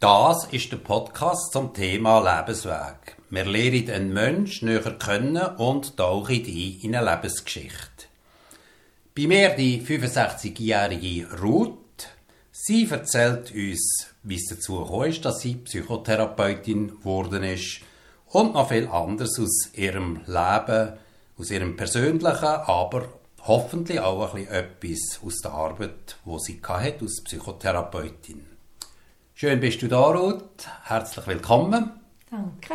Das ist der Podcast zum Thema Lebensweg. Wir lernen einen Menschen näher kennen und tauchen ein in eine Lebensgeschichte. Bei mir die 65-jährige Ruth. Sie erzählt uns, wie es dazu gekommen ist, dass sie Psychotherapeutin geworden ist und noch viel anderes aus ihrem Leben, aus ihrem persönlichen, aber hoffentlich auch ein bisschen etwas aus der Arbeit, wo sie hatte, als Psychotherapeutin. Schön bist du da, Ruth. Herzlich willkommen. Danke.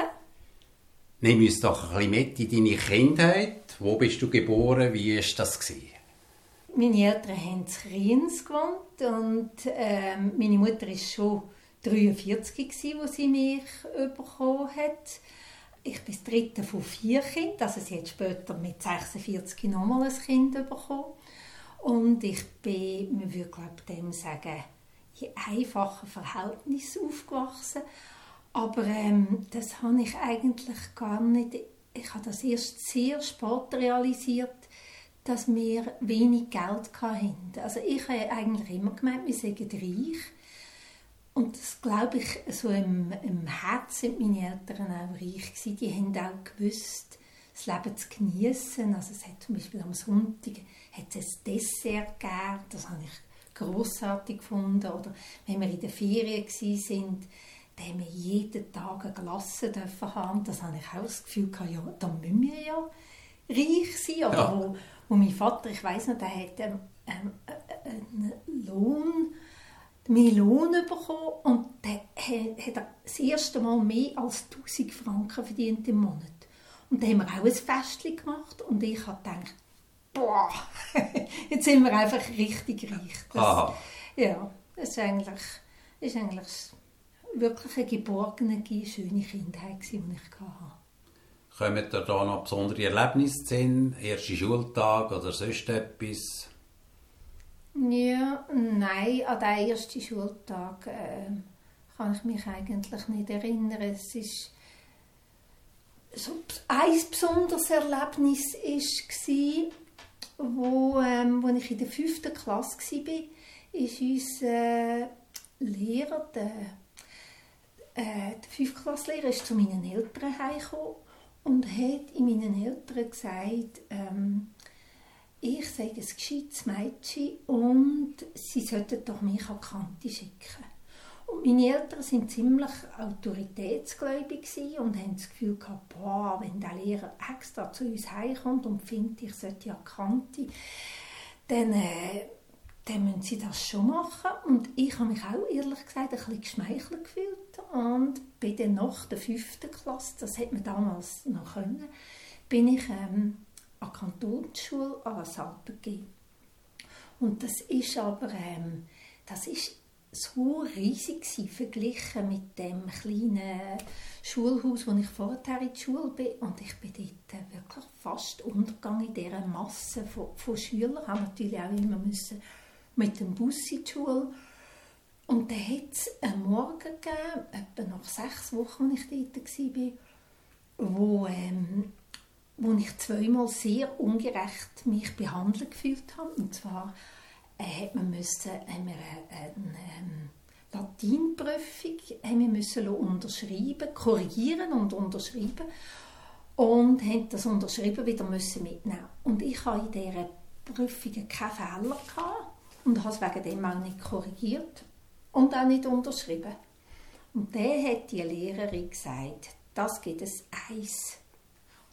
Nimm uns doch ein bisschen mit in deine Kindheit. Wo bist du geboren? Wie war das? Gewesen? Meine Eltern haben in Riens gewohnt und ähm, meine Mutter war schon 43, gewesen, als sie mich bekommen hat. Ich bin das dritte von vier Kindern, also sie hat später mit 46 nochmal ein Kind bekommen. Und ich bin, man würde glaube dem sagen, einfachen Verhältnissen aufgewachsen. Aber ähm, das habe ich eigentlich gar nicht. Ich habe das erst sehr spät realisiert, dass wir wenig Geld hatten. Also ich habe eigentlich immer gemeint, wir seien reich. Und das glaube ich, so im, im Herzen sind meine Eltern auch reich gewesen. Die haben auch gewusst, das Leben zu genießen. Also es hat zum Beispiel am Sonntag hat es ein Dessert gegeben, das habe ich großartig gefunden. Oder wenn wir in der Ferien sind, da haben wir jeden Tag eine Glasse haben. Das habe ich auch das Gefühl ja, da müssen wir ja reich sein. Oder ja. wo, wo mein Vater, ich weiß noch, der hat ähm, ähm, einen Lohn, meinen Lohn bekommen und der hat das erste Mal mehr als 1000 Franken verdient im Monat. Und da haben wir auch ein Fest gemacht und ich habe gedacht, boah, jetzt sind wir einfach richtig reich. Das, ja, das ist eigentlich, ist eigentlich wirklich eine geborgene, schöne Kindheit, die ich hatte. Kommen da noch besondere Erlebnisse in Erste Schultag oder sonst etwas? Ja, nein, an den ersten Schultag äh, kann ich mich eigentlich nicht erinnern. Es ist so ein besonderes Erlebnis war, wo, ähm, wo ich in der fünften Klasse war, ist unser äh, Lehrer, der, äh, der Fünftklasslehrer, ist zu meinen Eltern heimgekommen und hat in meinen Eltern gesagt, ähm, ich sei ein gescheites Mädchen und sie sollten doch mich an die Kante schicken. Meine Eltern sind ziemlich autoritätsgläubig und haben das Gefühl gehabt, boah, wenn der Lehrer extra zu uns heimkommt und findet, ich sollte ja Kante, dann, äh, dann müssen sie das schon machen. Und ich habe mich auch ehrlich gesagt ein bisschen geschmeichelt gefühlt und bin dann nach der fünften Klasse, das hätte man damals noch können, bin ich ähm, an die Kantonsschule an Alpen gegeben. Und das ist aber, ähm, das ist so riesig gewesen, verglichen mit dem kleinen Schulhaus, wo ich vorher in die Schule bin. Und ich bin dort wirklich fast untergegangen in dieser Masse von, von Schülern. Ich musste natürlich auch immer müssen mit dem Bus in die Schule. Und dann hat es einen Morgen gegeben, etwa nach sechs Wochen, als ich dort war, wo, ähm, wo ich zweimal sehr ungerecht mich behandelt gefühlt habe. Und zwar äh, man haben wir eine, eine ähm, Latinprüfung haben wir müssen unterschreiben, korrigieren und unterschreiben und haben das unterschrieben wieder müssen mitnehmen. Und ich habe in dieser Prüfung keinen Fehler gehabt und habe es wegen dem auch nicht korrigiert und auch nicht unterschrieben. Und dann hat die Lehrerin gesagt, das gibt es Eis.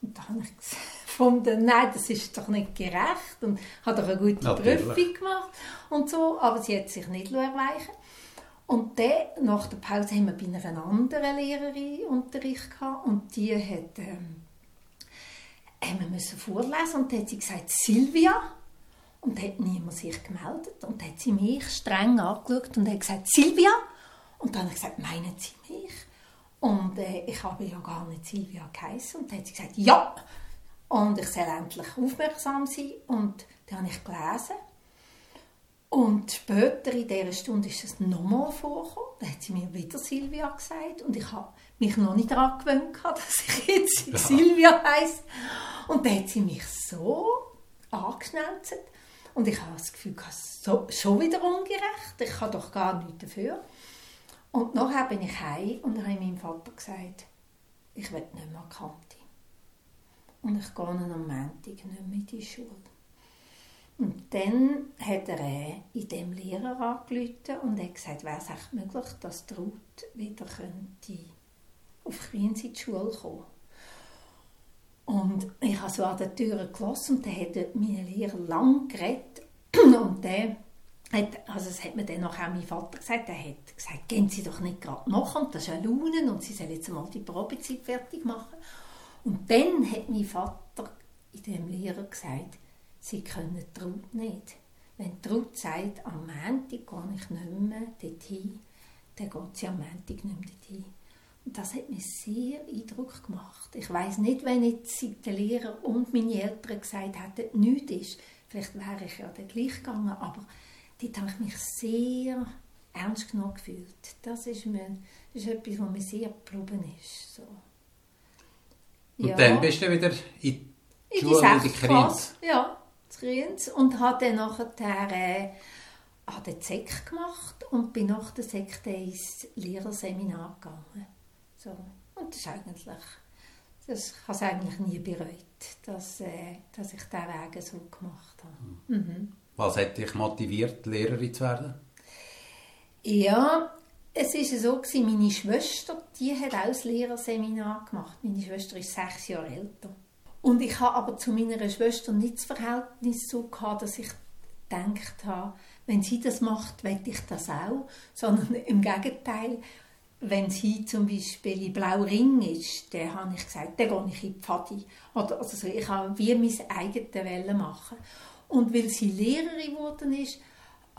Und da habe ich gefunden, nein, das ist doch nicht gerecht. Und hat doch eine gute Natürlich. Prüfung gemacht und so, aber sie hat sich nicht erweichen Und dann, nach der Pause, haben wir bei einer anderen Lehrerin Unterricht gehabt und die hat, ähm, haben wir müssen vorlesen und dann hat sie gesagt, Silvia. Und dann hat niemand sich gemeldet und dann hat sie mich streng angeschaut und hat gesagt, Silvia. Und dann habe ich gesagt, meinen Sie mich? Und äh, ich habe ja gar nicht Silvia geheißen. Und dann hat sie gesagt, ja. Und ich soll endlich aufmerksam sein. Und dann habe ich gelesen. Und später in dieser Stunde ist es nochmal vorgekommen. Da hat sie mir wieder Silvia gesagt. Und ich habe mich noch nicht daran gewöhnt, dass ich jetzt ja. Silvia heiße. Und dann hat sie mich so angeschnelzt. Und ich habe das Gefühl, so, schon wieder ungerecht. Ich habe doch gar nichts dafür. Und nachher bin ich heim und habe meinem Vater gesagt, ich will nicht mehr Kante. Und ich gehe am Montag nicht mehr in die Schule. Und dann hat er äh, in dem Lehrer angerufen und hat gesagt, wäre es echt möglich, dass die Ruth wieder könnte auf Kriens in die Schule kommen Und ich habe so an der Tür gelassen und dann hat mein Lehrer lang geredet und der hat, also das hat mir dann auch mein Vater gesagt, er hat gesagt, gehen Sie doch nicht gerade nach und das ist ja Launen und Sie sollen jetzt mal die Probezeit fertig machen. Und dann hat mein Vater in dem Lehrer gesagt, Sie können Traut nicht. Wenn Traut sagt, am Montag gehe ich nicht mehr dorthin, dann geht sie am Montag nicht mehr dorthin. Und das hat mir sehr Eindruck gemacht. Ich weiß nicht, wenn jetzt der Lehrer und meine Eltern gesagt hätten, nichts ist, vielleicht wäre ich ja dann gleich gegangen, aber dort habe ich mich sehr ernst genommen gefühlt. Das ist, mir, das ist etwas, was mir sehr geblieben ist. So. Und ja. dann bist du wieder in die in Schule, in die Kriens? Ja, Kriens. Und habe dann nachher äh, den Sek gemacht und bin nach der Sek ins Lehrerseminar gegangen. So. Und das ist eigentlich, das habe ich eigentlich nie bereut, dass, äh, dass ich diesen Weg so gemacht habe. Mhm. Was hat dich motiviert, Lehrerin zu werden? Ja, es war so, gewesen, meine Schwester, die hat auch das Lehrerseminar gemacht. Meine Schwester ist sechs Jahre älter. Und ich habe aber zu meiner Schwester nicht das Verhältnis so gehabt, dass ich gedacht habe, wenn sie das macht, will ich das auch. Sondern im Gegenteil, wenn sie zum Beispiel in Blau Ring ist, dann habe ich gesagt, dann gehe ich in die Pfadi. Also ich habe wie mein eigenes Welle machen. Und weil sie Lehrerin geworden ist,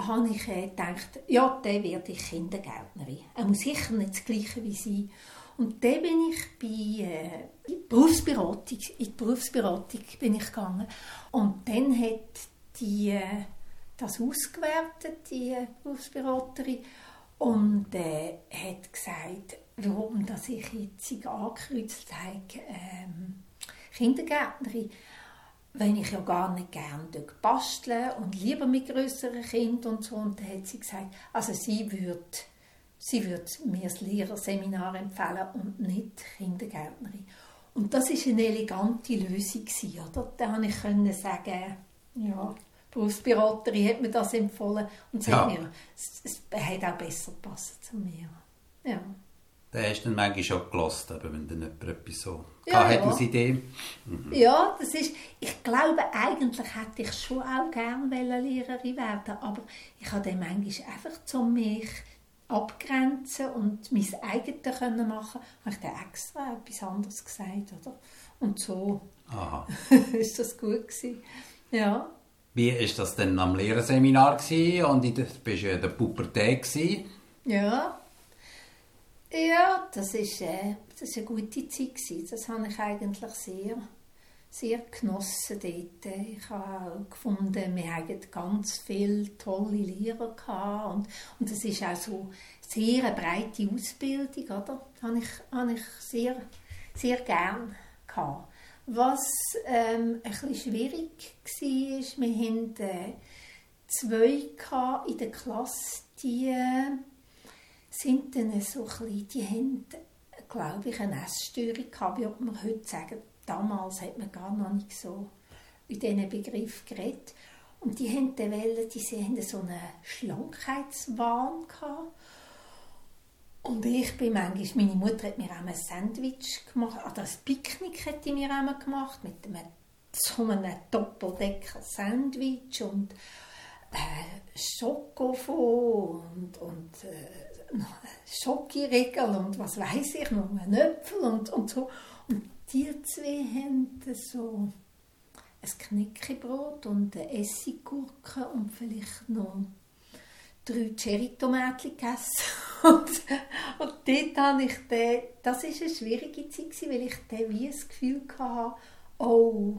habe ich äh, gedacht, ja, dann werde ich Kindergärtnerin. Er muss sicher nicht das Gleiche wie sie. Und dann bin ich bei äh, in Berufsberatung, in die Berufsberatung bin ich gegangen. Und dann hat die äh, das ausgewertet, die Berufsberaterin, und äh, hat gesagt, warum dass ich jetzt angekreuzt habe, ähm, Kindergärtnerin wenn ich ja gar nicht gerne bastle und lieber mit größeren Kindern und so. Und dann hat sie gesagt, also sie würde sie würde mir das Lehrerseminar empfehlen und nicht Kindergärtnerin. Und das ist eine elegante Lösung oder? Da konnte ich sagen, ja, die Berufsberaterin hat mir das empfohlen und sie ja. hat mir, es, es hat auch besser gepasst zu mir. Ja. Da hast du dann manchmal schon gelassen, wenn dann jemand etwas so ja, hat ja. als Idee. Mhm. Ja, das ist, ich glaube, eigentlich hätte ich schon auch gerne Lehrerin werden aber ich habe dann manchmal einfach zu mich abgrenzen und mein eigenes können machen, habe ich dann extra etwas anderes gesagt, oder? Und so Aha. ist das gut gewesen. Ja. Wie ist das denn am Lehrerseminar gewesen? und du bist ja in der Pubertät gewesen? Ja. Ja, das ist, äh, das ist eine gute Zeit gewesen. Das habe ich eigentlich sehr, sehr genossen dort. Ich habe gefunden, wir hatten ganz viele tolle Lehrer und, und es ist auch so sehr eine breite Ausbildung, oder? Das habe ich, habe ich sehr, sehr gern gehabt. Was ähm, ein bisschen schwierig war, ist, wir hatten äh, zwei in der Klasse, die sind dann so ein die haben, glaube ich, eine Essstörung gehabt, wie man heute sagen. Damals hat man gar noch nicht so in diesen Begriff geredet. Und die haben dann wollen, die haben so einen Schlankheitswahn gehabt. Und ich bin manchmal, meine Mutter hat mir auch ein Sandwich gemacht, oder ein Picknick hat die mir auch gemacht, mit einem, so einem Doppeldecker-Sandwich und äh, Schokofon und, und äh, Schokiregel und was weiß ich noch, ein Äpfel und, und so. Und die zwei haben so ein Knäckebrot und eine Essiggurke und vielleicht noch drei Cherry-Tomaten gegessen. und, und dort habe ich den, das war eine schwierige Zeit, weil ich dann wie das Gefühl hatte, oh,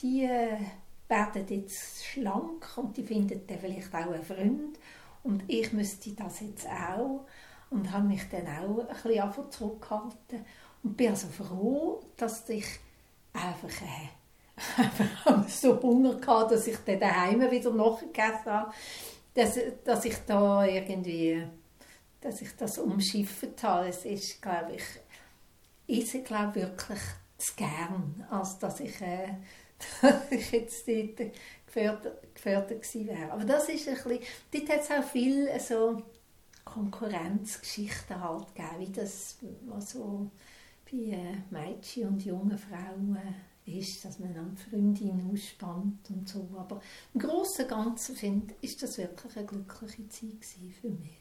die äh, werden jetzt schlank und die finden dann vielleicht auch einen Freund und ich müsste das jetzt auch. Und habe mich dann auch ein bisschen zurückgehalten und bin also froh, dass ich einfach, äh, einfach so Hunger hatte, dass ich dann daheim wieder nachgegessen habe, dass, dass ich da irgendwie dass ich das umschifft habe. Es ist, glaube ich, ich glaube wirklich zu gern, als dass ich, äh, dass ich jetzt dort gefördert, gefördert gewesen wäre. Aber das ist ein bisschen, dort hat es auch viel so Konkurrenzgeschichten halt gegeben, wie das was so bei äh, Mädchen und jungen Frauen ist, dass man an Freundin ausspannt und so. Aber im Großen und Ganzen finde ist das wirklich eine glückliche Zeit für mich.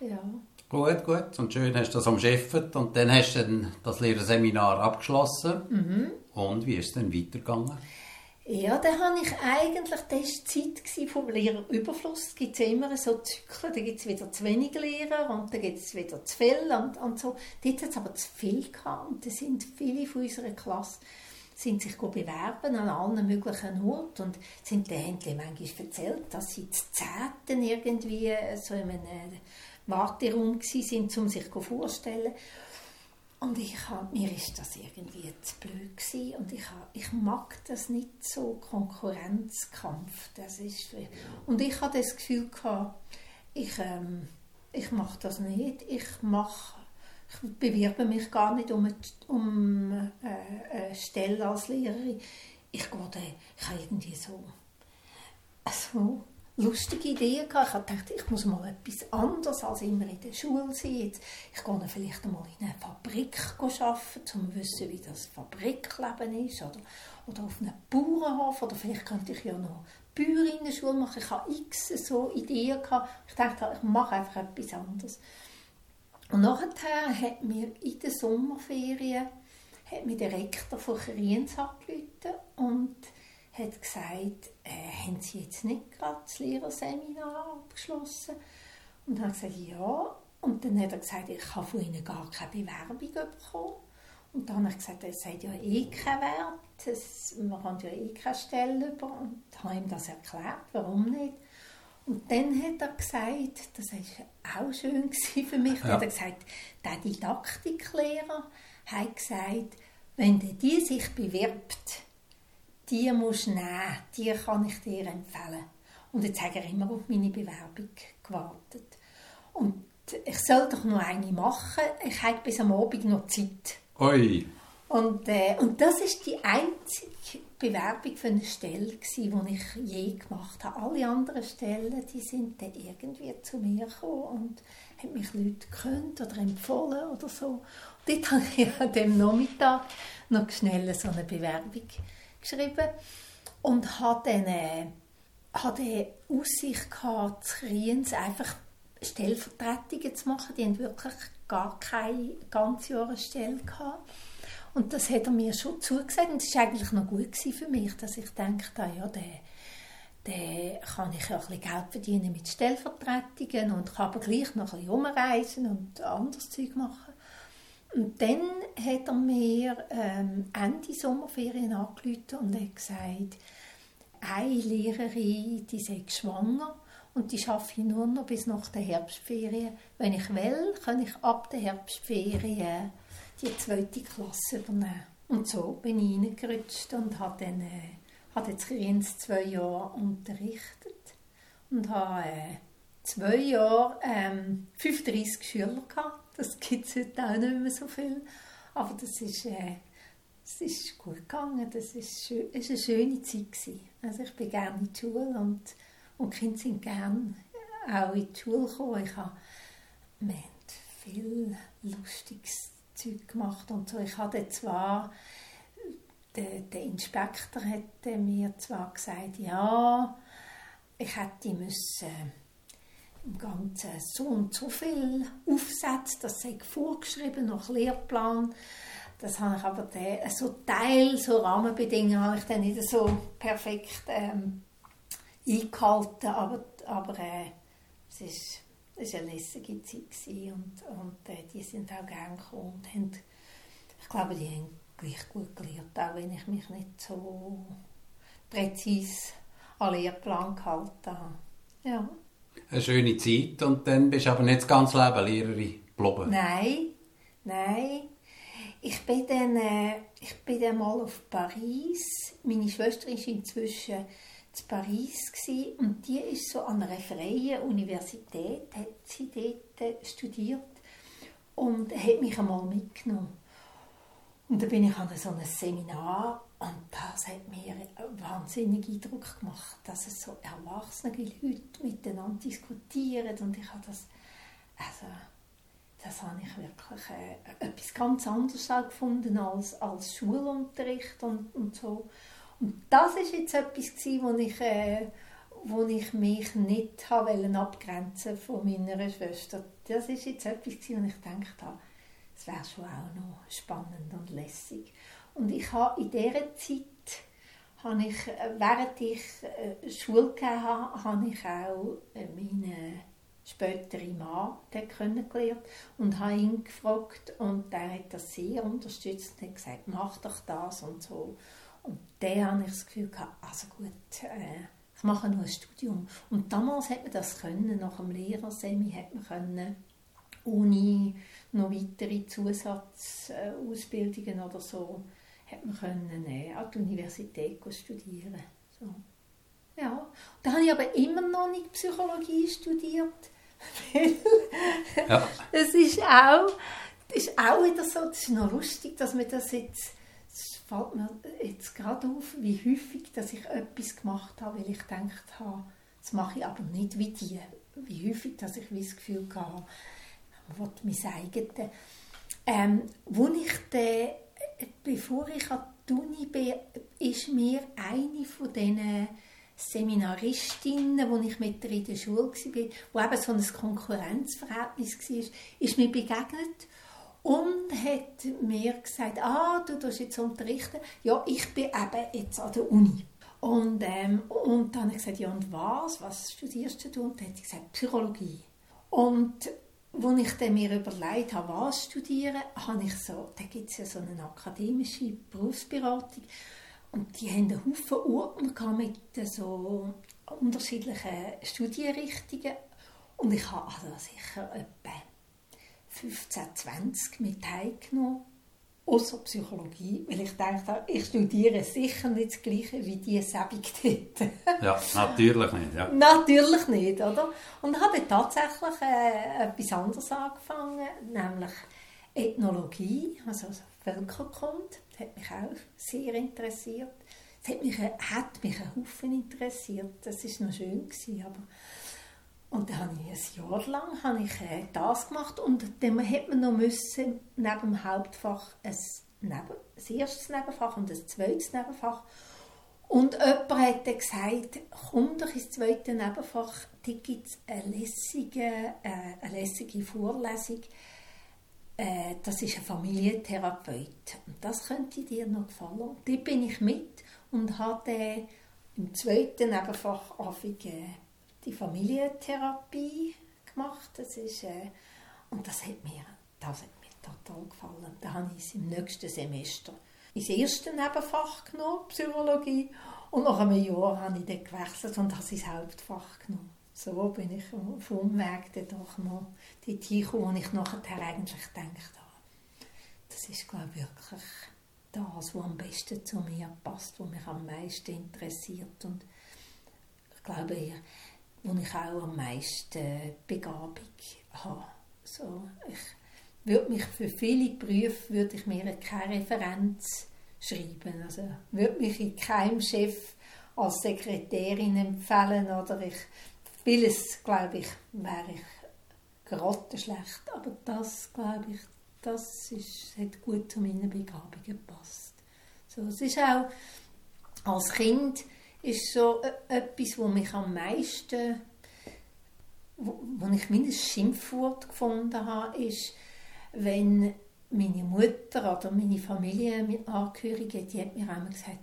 Ja. Gut, gut. Und schön hast du das umschifft und dann hast du dann das Lehrerseminar abgeschlossen. Mhm. Und wie ist es dann weitergegangen? Ja, da habe ich eigentlich, die Zeit vom Lehrerüberfluss. Es gibt immer so Zyklen, da gibt es wieder zu wenig Lehrer und dann gibt es wieder zu viel und, und so. Dort hat es aber zu viel gehabt und da sind viele von unserer Klasse sind sich bewerben an allen möglichen Orten und sind den Händler manchmal erzählt, dass sie zu Zehnten irgendwie so in einem Warteraum sind, um sich vorzustellen. Und ich hab, mir ist das irgendwie zu blöd gewesen. und ich, hab, ich mag das nicht so Konkurrenzkampf. Das ist und ich hatte das Gefühl gehabt, ich, ähm, ich mache das nicht. Ich mache ich bewerbe mich gar nicht um, eine, um äh, eine Stelle als Lehrerin. Ich, gehe, ich habe irgendwie so, so lustige Ideen gehabt. Ich gedacht, ich muss mal etwas anderes als immer in der Schule sein. Ich gehe vielleicht einmal in eine Fabrik arbeiten, um zu wissen, wie das Fabrikleben ist. Oder, oder auf einem Bauernhof. Oder vielleicht könnte ich ja noch Bäuerinnen-Schule machen. Ich habe x so Ideen gehabt. Ich dachte, ich mache einfach etwas anderes. Und nachher hat mir in der Sommerferien hat mir der Rektor von Kriens angerufen und hat gesagt, haben Sie jetzt nicht gerade das Lehrerseminar abgeschlossen? Und dann habe ich gesagt, ja. Und dann hat er gesagt, ich habe von Ihnen gar keine Bewerbung bekommen. Und dann habe ich gesagt, das hat ja eh keinen Wert, das, man kann ja eh keine Stelle über. Und habe ihm das erklärt, warum nicht. Und dann hat er gesagt, das war auch schön für mich, ja. hat er gesagt, der Didaktiklehrer hat gesagt, wenn die sich bewirbt, die musst du nehmen, die kann ich dir empfehlen. Und jetzt hat er immer auf meine Bewerbung gewartet. Und ich soll doch noch eine machen, ich habe bis am Abend noch Zeit. Oi. Und, äh, und das ist die einzige Bewerbung für eine Stelle, die ich je gemacht habe. Alle anderen Stellen, die sind dann irgendwie zu mir gekommen und haben mich Leute gekannt oder empfohlen oder so. Und dort habe ich an dem Nachmittag noch schnell so eine Bewerbung geschrieben und habe dann, äh, habe Aussicht gehabt, zu einfach Stellvertretungen zu machen. Die haben wirklich gar keine ganze Jahresstelle gehabt. Und das hat er mir schon zugesagt. Und das war eigentlich noch gut für mich, dass ich dachte, ah, ja, der, der kann ich ja ein bisschen Geld verdienen mit Stellvertretungen und kann aber gleich noch ein bisschen umreisen und anderes Zeug machen. Und dann hat er mir ähm, Ende Sommerferien angerufen und hat gesagt, eine Lehrerin, die sei schwanger und die schaffe ich nur noch bis nach der Herbstferien. Wenn ich will, kann ich ab der Herbstferien die zweite Klasse übernehmen. Und so bin ich reingerutscht und habe dann äh, habe jetzt Kriens zwei Jahre unterrichtet und habe äh, zwei Jahre ähm, 35 Schüler gehabt. Das gibt es heute auch nicht mehr so viel. Aber das ist, äh, das ist gut gegangen. Das ist, eine schöne Zeit gewesen. Also ich bin gerne in die Schule und, und die Kinder sind gerne auch in die Schule gekommen. Ich habe, wir haben viel Lustiges Zeug gemacht und so. Ich hatte zwar, der, der Inspektor hätte mir zwar gesagt, ja, ich hätte müssen im Ganzen so und so viel aufsetzen, das sei vorgeschrieben nach Lehrplan. Das habe ich aber den, so Teil, so Rahmenbedingungen habe ich dann nicht so perfekt ähm, eingehalten, aber, aber äh, es ist es war eine lässige Zeit und, und äh, die sind auch gerne gekommen und haben, ich glaube, die haben gleich gut gelernt, auch wenn ich mich nicht so präzise an Lehrplan gehalten habe. Ja. Eine schöne Zeit und dann bist du aber nicht das ganze Leben Lehrerin geblieben? Nein, nein. Ich bin dann, äh, ich bin dann mal auf Paris. Meine Schwester ist inzwischen in Paris gewesen, und die ist so an einer freien Universität, hat sie dort studiert und hat mich einmal mitgenommen. Und dann bin ich an so einem Seminar und das hat mir einen wahnsinnigen Eindruck gemacht, dass es so erwachsene Leute miteinander diskutieren und ich habe das, also das habe ich wirklich äh, etwas ganz anderes gefunden als, als Schulunterricht und, und so. Und das ist jetzt etwas gewesen, wo ich, äh, wo ich mich nicht habe abgrenzen von meiner Schwester. Das ist jetzt etwas wo ich gedacht habe, es wäre schon auch noch spannend und lässig. Und ich habe in dieser Zeit, habe ich, während ich äh, Schule gegeben habe, habe ich auch äh, meinen späteren Mann kennengelernt und habe ihn gefragt und der hat das sehr unterstützt und hat gesagt, mach doch das und so. Und dann habe ich das Gefühl gehabt, also gut, äh, ich mache nur ein Studium. Und damals hat man das können, nach dem Lehrersemi hat man können, Uni, noch weitere Zusatzausbildungen oder so, hat man können äh, an die Universität studieren. So. Ja. Da habe ich aber immer noch nicht Psychologie studiert. ja. Es ist auch, das ist auch wieder so, das ist noch lustig, dass mir das jetzt, es fällt mir jetzt gerade auf, wie häufig, dass ich etwas gemacht habe, weil ich gedacht habe, das mache ich aber nicht wie die. Wie häufig, dass ich das Gefühl habe, ich mein eigenes. Ähm, wo ich de, bevor ich an die Uni bin, ist mir eine von diesen Seminaristinnen, wo ich mit in der Schule war, wo eben so ein Konkurrenzverhältnis war, ist mir begegnet und hat mir gesagt, ah, du tust jetzt unterrichten. Ja, ich bin eben jetzt an der Uni. Und, ähm, und dann habe ich gesagt, ja und was? Was studierst du? Und dann hat sie gesagt, Psychologie. Und als ich dann mir überlegt habe, was studieren, habe ich so, da gibt es ja so eine akademische Berufsberatung und die haben einen Haufen Ordner mit so unterschiedlichen Studienrichtungen und ich habe also sicher etwa 15, 20 mit teilgenommen außer Psychologie, weil ich dachte, ich studiere sicher nicht das Gleiche wie die dort. ja, natürlich nicht. Ja. Natürlich nicht, oder? Und habe tatsächlich äh, etwas anderes angefangen, nämlich Ethnologie, also Völkerkunde. Das hat mich auch sehr interessiert. Es hat mich, hat mich einen Haufen interessiert. Das war noch schön, gewesen, aber und dann habe ich ein Jahr lang habe ich äh, das gemacht und dann hat man noch müssen, neben dem Hauptfach ein, neben, ein erstes Nebenfach und ein zweites Nebenfach. Und jemand hat dann gesagt, komm doch ins zweite Nebenfach, da gibt es eine lässige, äh, eine lässige Vorlesung. Äh, das ist ein Familientherapeut. Und das könnte dir noch gefallen. Da bin ich mit und habe im zweiten Nebenfach angefangen, die Familientherapie gemacht. Das ist, äh, und das hat, mir, das hat mir total gefallen. Da habe ich es im nächsten Semester ins erste Nebenfach genommen, Psychologie. Und nach einem Jahr habe ich dann gewechselt und habe ins Hauptfach genommen. So bin ich auf Umweg dann doch noch dorthin gekommen, wo ich nachher eigentlich gedacht habe, das ist, glaube ich, wirklich das, was am besten zu mir passt, was mich am meisten interessiert. Und ich glaube, wo ich auch am meisten Begabung habe. So, ich würde mich für viele Berufe würde ich mir keine Referenz schreiben. Also würde mich in keinem Chef als Sekretärin empfehlen oder ich vieles glaube ich wäre ich grottenschlecht, aber das glaube ich das ist, hat gut zu meinen Begabungen gepasst. So, es ist auch als Kind ist so e-, etwas, was mich am meisten, wo, wo ich mindestens Schimpfwort gefunden habe, ist, wenn meine Mutter oder meine Familienangehörige, die hat mir einmal gesagt,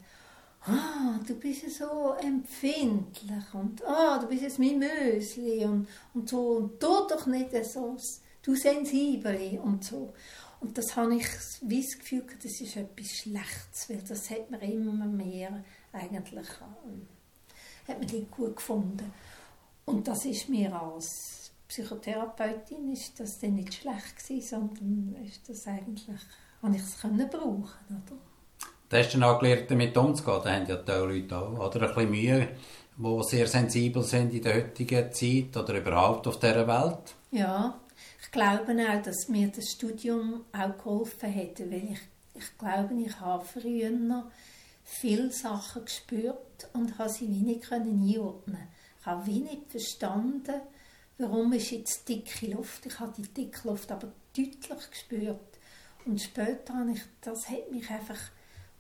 ah, du bist ja so empfindlich und ah, du bist jetzt mein Mösli und, und so und tu doch nicht so, du sensibel und so. Und das habe ich wie das Gefühl, das ist etwas Schlechtes, weil das hat mir immer mehr eigentlich ähm, hat man die gut gefunden. Und das ist mir als Psychotherapeutin ist das dann nicht schlecht gewesen, sondern ist das eigentlich, habe ich es können brauchen, oder? Da hast du dann auch gelernt, damit umzugehen. Da haben ja die Leute auch oder? ein bisschen Mühe, die sehr sensibel sind in der heutigen Zeit oder überhaupt auf dieser Welt? Ja, ich glaube auch, dass mir das Studium auch geholfen hätte, weil ich, ich glaube, ich habe früher noch viele Sachen gespürt und habe sie wie nicht einordnen Ich habe wie nicht verstanden, warum ist jetzt dicke Luft. Ich habe die dicke Luft aber deutlich gespürt. Und später habe ich, das hat mich einfach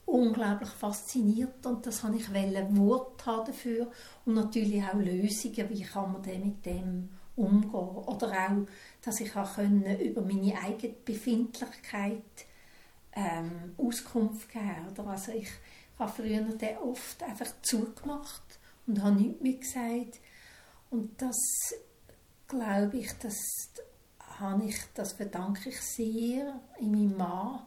unglaublich fasziniert und das habe ich wollen, Wort haben dafür und natürlich auch Lösungen, wie kann man denn mit dem umgehen oder auch, dass ich auch über meine eigene Befindlichkeit ähm, Auskunft geben oder also ich habe früher oft einfach zugemacht und habe nichts mehr gesagt und das glaube ich, das ich, das verdanke ich sehr in meinem Mann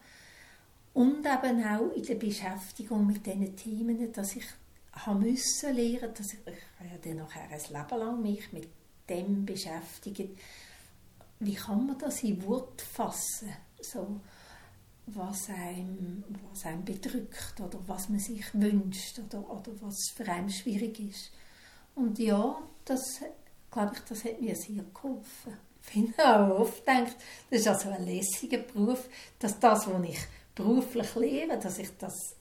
und eben auch in der Beschäftigung mit diesen Themen, dass ich habe müssen lernen, dass ich, ich ja dann nachher ein Leben lang mich mit dem beschäftigen. Wie kann man das in Wort fassen? So, was einem, was einem bedrückt oder was man sich wünscht oder, oder was für einen schwierig ist. Und ja, das glaube ich, das hat mir sehr geholfen. Ich finde auch oft denkt, das ist also ein lässiger Beruf, dass das, was ich beruflich lehre, dass ich das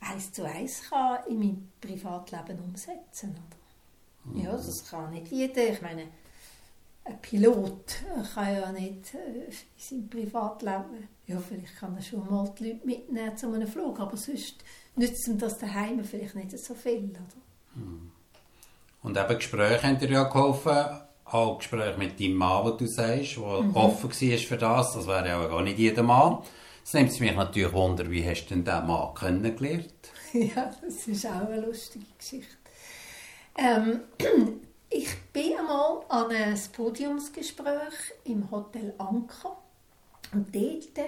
eins zu eins kann in meinem Privatleben umsetzen oder? Mhm. Ja, das kann nicht jeder. Ich meine, ein Pilot kann ja nicht äh, in seinem Privatleben, ja, vielleicht kann er schon mal die Leute mitnehmen zu einem Flug, aber sonst nützt ihm das daheim vielleicht nicht so viel, oder? Mhm. Und eben Gespräche haben dir ja geholfen, auch Gespräche mit deinem Mann, wie du sagst, der mhm. offen war für das, das wäre ja auch gar nicht jeder Mann. Jetzt nimmt mich natürlich Wunder, wie hast du denn diesen Mann kennengelernt? ja, das ist auch eine lustige Geschichte. Ähm, ich bin einmal an einem Podiumsgespräch im Hotel Anker und dort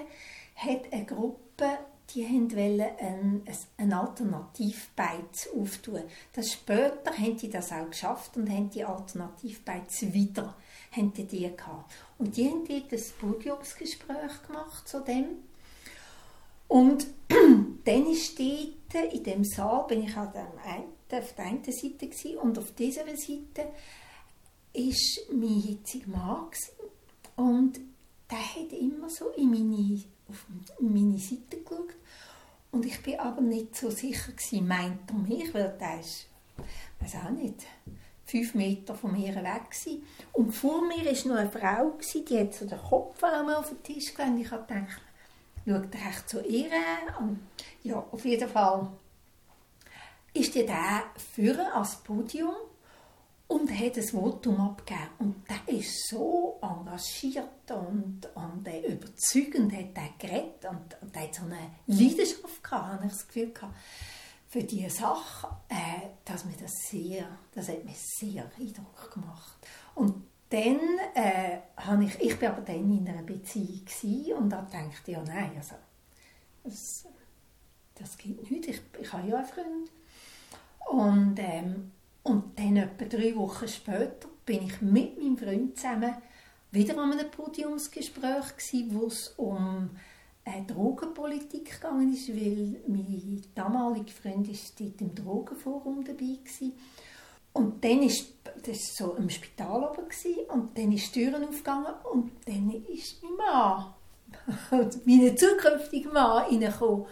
hat eine Gruppe die wollten ein, ein Alternativbeiz auftun. Das später haben die das auch geschafft und haben die Alternativbeiz wieder haben die, die gehabt. Und die haben dort ein Podiumsgespräch gemacht zu dem. Und dann steht in dem Saal, bin ich auf der einen Seite gewesen, und auf dieser Seite ist mein jetziger Mann und der hat immer so in meine auf meine Seite geschaut. Und ich bin aber nicht so sicher gewesen, meint er mich, weil der ist, weiß auch nicht, fünf Meter von mir weg gewesen. Und vor mir war noch eine Frau, gewesen, die hat so den Kopf auf den Tisch gelegt. Ich gedacht, schaut er echt zu ihr Und ja, auf jeden Fall ist der da führen als Podium und hat ein Votum abgegeben. Und der ist so engagiert und, und überzeugend hat er geredet und, und hat so eine Leidenschaft gehabt, habe ich das Gefühl gehabt, für diese Sache, äh, dass mir das sehr, das hat mir sehr Eindruck gemacht. Und dann äh, habe ich, ich bin aber dann in einer Beziehung und da dachte ja nein, also das, das geht nicht, ich, ich habe ja einen Freund. Und ähm, und dann etwa drei Wochen später bin ich mit meinem Freund zusammen wieder an einem Podiumsgespräch gewesen, wo es um äh, Drogenpolitik gegangen ist, weil mein damaliger Freund ist dort im Drogenforum dabei war. Und dann ist das so im Spital oben gewesen, und dann ist die Türen aufgegangen und dann ist mein Mann, mein zukünftiger Mann, reingekommen.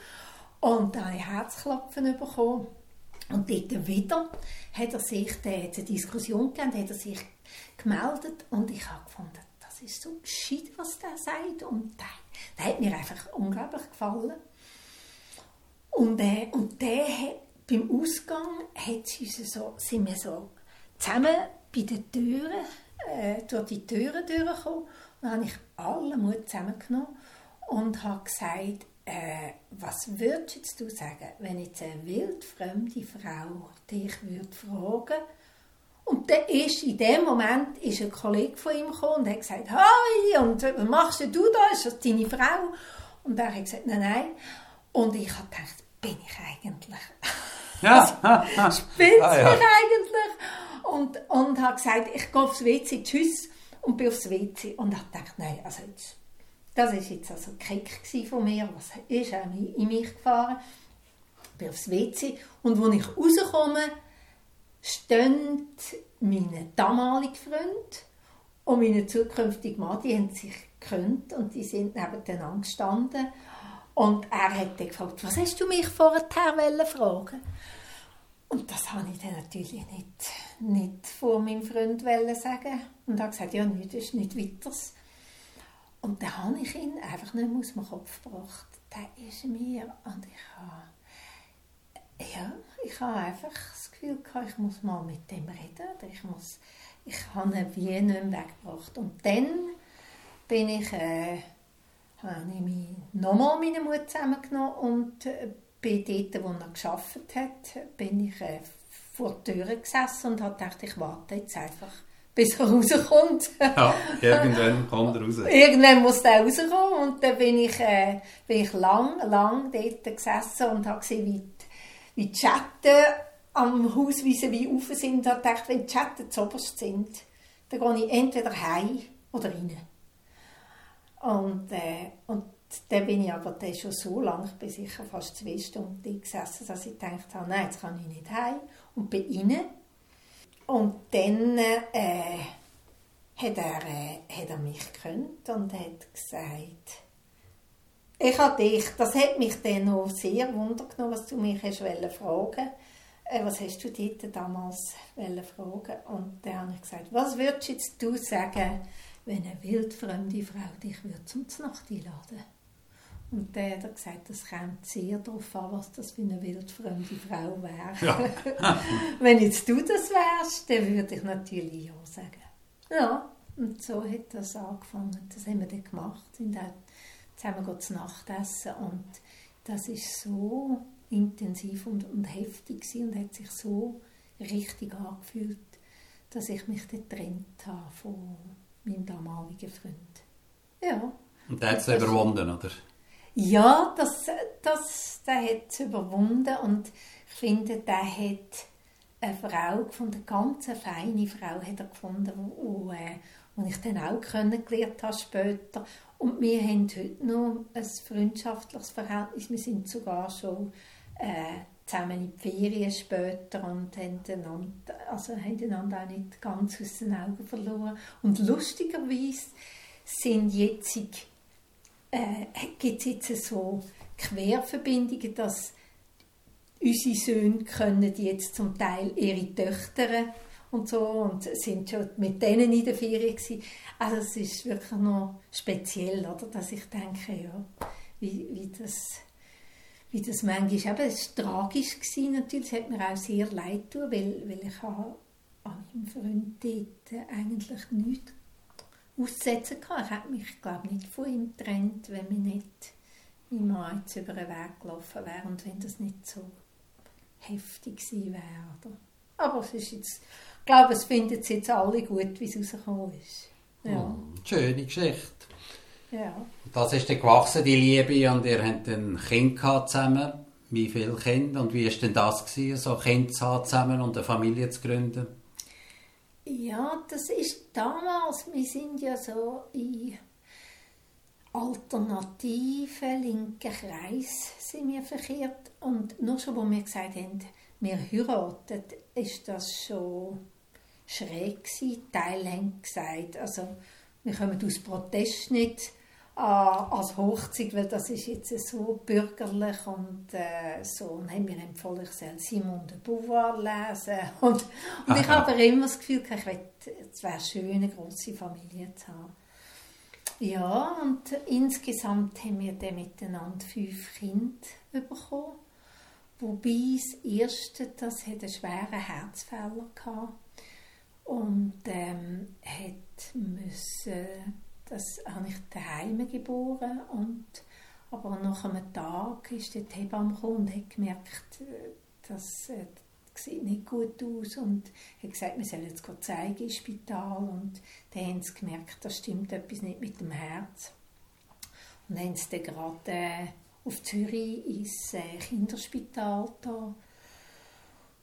Und da habe ich Herzklopfen bekommen. Und dort wieder hat er sich, eine Diskussion gegeben, hat er sich gemeldet und ich habe gefunden, das ist so gescheit, was der sagt und der, der hat mir einfach unglaublich gefallen. Und, äh, und der hat, beim Ausgang hat sie so, sind wir so zusammen bei den Türen, äh, durch die Türen durchgekommen und dann habe ich alle Mut zusammengenommen und habe gesagt, äh, was würdest du sagen, wenn jetzt eine wildfremde Frau dich würde fragen und dann ist in dem Moment ist ein Kollege von ihm gekommen und hat gesagt, «Hi, und was machst du da? Ist das deine Frau?» Und er hat gesagt, «Nein, nein.» Und ich habe gedacht, «Bin ich eigentlich?» Ja. Spinnt ah, ja. eigentlich? Und, und habe gesagt, «Ich gehe aufs WC, tschüss.» Und bin aufs WC und habe gedacht, «Nein, also jetzt das war jetzt also Kick von mir, was ist auch in mich gefahren. Ich bin aufs WC und als ich rauskomme, stehen meine damalige Freund und meine zukünftige Mann, die haben sich gekannt und die sind nebeneinander gestanden. Und er hat dann gefragt, was hast du mich vorher fragen Und das habe ich dann natürlich nicht, nicht vor meinem Freund sagen Und er hat gesagt, ja, nichts, das ist nicht weiter. Und dann habe ich ihn einfach nicht aus dem Kopf gebracht. Der ist mir und ich habe, ja, ich habe einfach das Gefühl gehabt, ich muss mal mit dem reden. Ich, muss, ich habe ihn wie nicht mehr weggebracht. Und dann bin ich, äh, habe ich mich nochmal meinen Mut zusammengenommen und bei dort, wo er gearbeitet hat, bin ich äh, vor der Tür gesessen und habe gedacht, ich warte jetzt einfach bis er rauskommt. ja, irgendwann kommt er raus. irgendwann muss er rauskommen und dann bin ich, äh, bin ich lang, lang dort gesessen und habe gesehen, wie die, wie die Schatten am Haus wie auf sind. Und dachte, wenn die Schatten zuoberst sind, dann gehe ich entweder heim oder rein. Und, äh, und dann bin ich aber dann schon so lange, ich bin sicher fast zwei Stunden gesessen, dass ich gedacht habe, nein, jetzt kann ich nicht heim. Und bin rein und dann äh, hat, er, äh, hat er mich gekannt und hat gesagt, ich habe dich, das hat mich dann auch sehr wundergenommen, was du mich hast fragen. Äh, was hast du dort damals fragen? Und dann habe ich gesagt, was würdest jetzt du sagen, wenn eine wildfremde Frau dich zum Nacht einladen und dann hat gesagt, das kommt sehr darauf an, was das für eine wildfremde Frau wäre. Ja. Wenn jetzt du das wärst, dann würde ich natürlich ja sagen. Ja, und so hat das angefangen. Das haben wir dann gemacht. Sind dann zusammen zu Nacht essen und das ist so intensiv und, und heftig und hat sich so richtig angefühlt, dass ich mich dann getrennt habe von meinem damaligen Freund. Ja. Und der hat es überwunden, oder? Ja, das, das, der hat es überwunden und ich finde, der hat eine Frau gefunden, eine ganz feine Frau hat er gefunden, wo, äh, wo ich dann auch kennengelernt habe später. Und wir haben heute noch ein freundschaftliches Verhältnis. Wir sind sogar schon äh, zusammen in die Ferien später und haben einander, also haben einander auch nicht ganz aus den Augen verloren. Und lustigerweise sind jetzt äh, gibt es jetzt so Querverbindungen, dass unsere Söhne können jetzt zum Teil ihre Töchter und so und sind schon mit denen in der Ferien gewesen. Also es ist wirklich noch speziell, oder, dass ich denke, ja, wie, wie das wie das manchmal. Aber es war tragisch gewesen, natürlich, es hat mir auch sehr leid getan, weil, weil ich habe an meinem Freund dort eigentlich nichts aussetzen kann. Ich hätte mich, glaube nicht von ihm getrennt, wenn mir nicht mein Mann jetzt über den Weg gelaufen wäre und wenn das nicht so heftig gewesen wäre. Aber es ist jetzt, ich glaube, es finden es jetzt alle gut, wie es rausgekommen ist. Ja. Oh, schöne Geschichte. Ja. Das ist dann gewachsen, die Liebe, und ihr habt ein Kind zusammen. Wie viele Kinder? Und wie war denn das, gewesen, so ein Kind zu haben zusammen und eine Familie zu gründen? Ja, das ist damals, wir sind ja so in alternativen linken Kreis sind wir verkehrt und nur schon, wo wir gesagt haben, wir heiraten, ist das schon schräg gewesen. Teil haben gesagt, also wir kommen aus Protest nicht als Hochzeit, weil das ist jetzt so bürgerlich und äh, so. Und haben mir empfohlen, ich soll Simon de Beauvoir lesen. Und, und ich habe immer das Gefühl, ich wette, es wäre schön, eine große Familie zu haben. Ja, und insgesamt haben wir dann miteinander fünf Kinder bekommen. Wobei das erste, das hat einen schweren Herzfehler gehabt und ähm, hat müssen das habe ich daheim geboren und aber nach einem Tag ist die Hebamme gekommen und hat gemerkt, äh, das äh, sieht nicht gut aus und hat gesagt, wir sollen jetzt zeigen ins Spital und dann haben sie gemerkt, da stimmt etwas nicht mit dem Herz und dann haben sie dann gerade äh, auf Zürich ins äh, Kinderspital da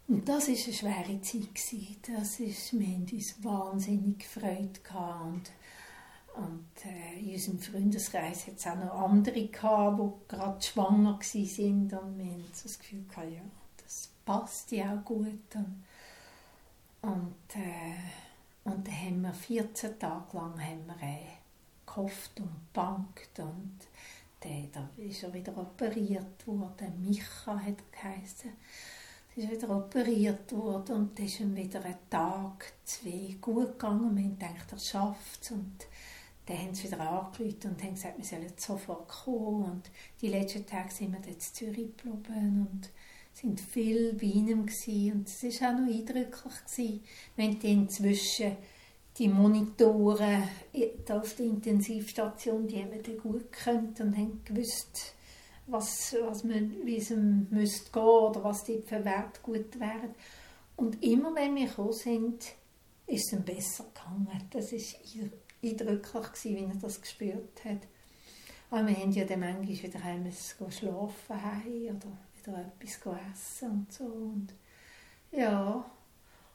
und das war eine schwere Zeit. Das ist, wir haben uns wahnsinnig gefreut. Und und äh, in unserem Freundeskreis hat es auch noch andere gehabt, die gerade schwanger waren. Und wir haben so das Gefühl gehabt, ja, das passt ja auch gut. Und, Und, äh, und dann haben wir 14 Tage lang haben wir, äh, gehofft und bangt und dann, da ist er wieder operiert worden. Micha hat er geheißen. Er ist wieder operiert worden und dann ist ihm wieder ein Tag, zwei gut gegangen. Wir haben gedacht, er schafft es. Dann haben sie wieder angerufen und haben gesagt, wir sollen sofort kommen. Und die letzten Tage sind wir dann in Zürich geblieben und sind viel bei ihm gewesen. Und es war auch noch eindrücklich. Gewesen. Wir haben inzwischen die Monitore auf der Intensivstation, die haben wir gut gekannt und haben gewusst, was, was man, wie es müsste gehen oder was die für Werte gut wären. Und immer wenn wir gekommen sind, ist es besser gegangen. Das war eindrücklich, gewesen, wie er das gespürt hat. Aber wir haben ja dann manchmal wieder heim schlafen heim oder wieder etwas essen und so. Und ja,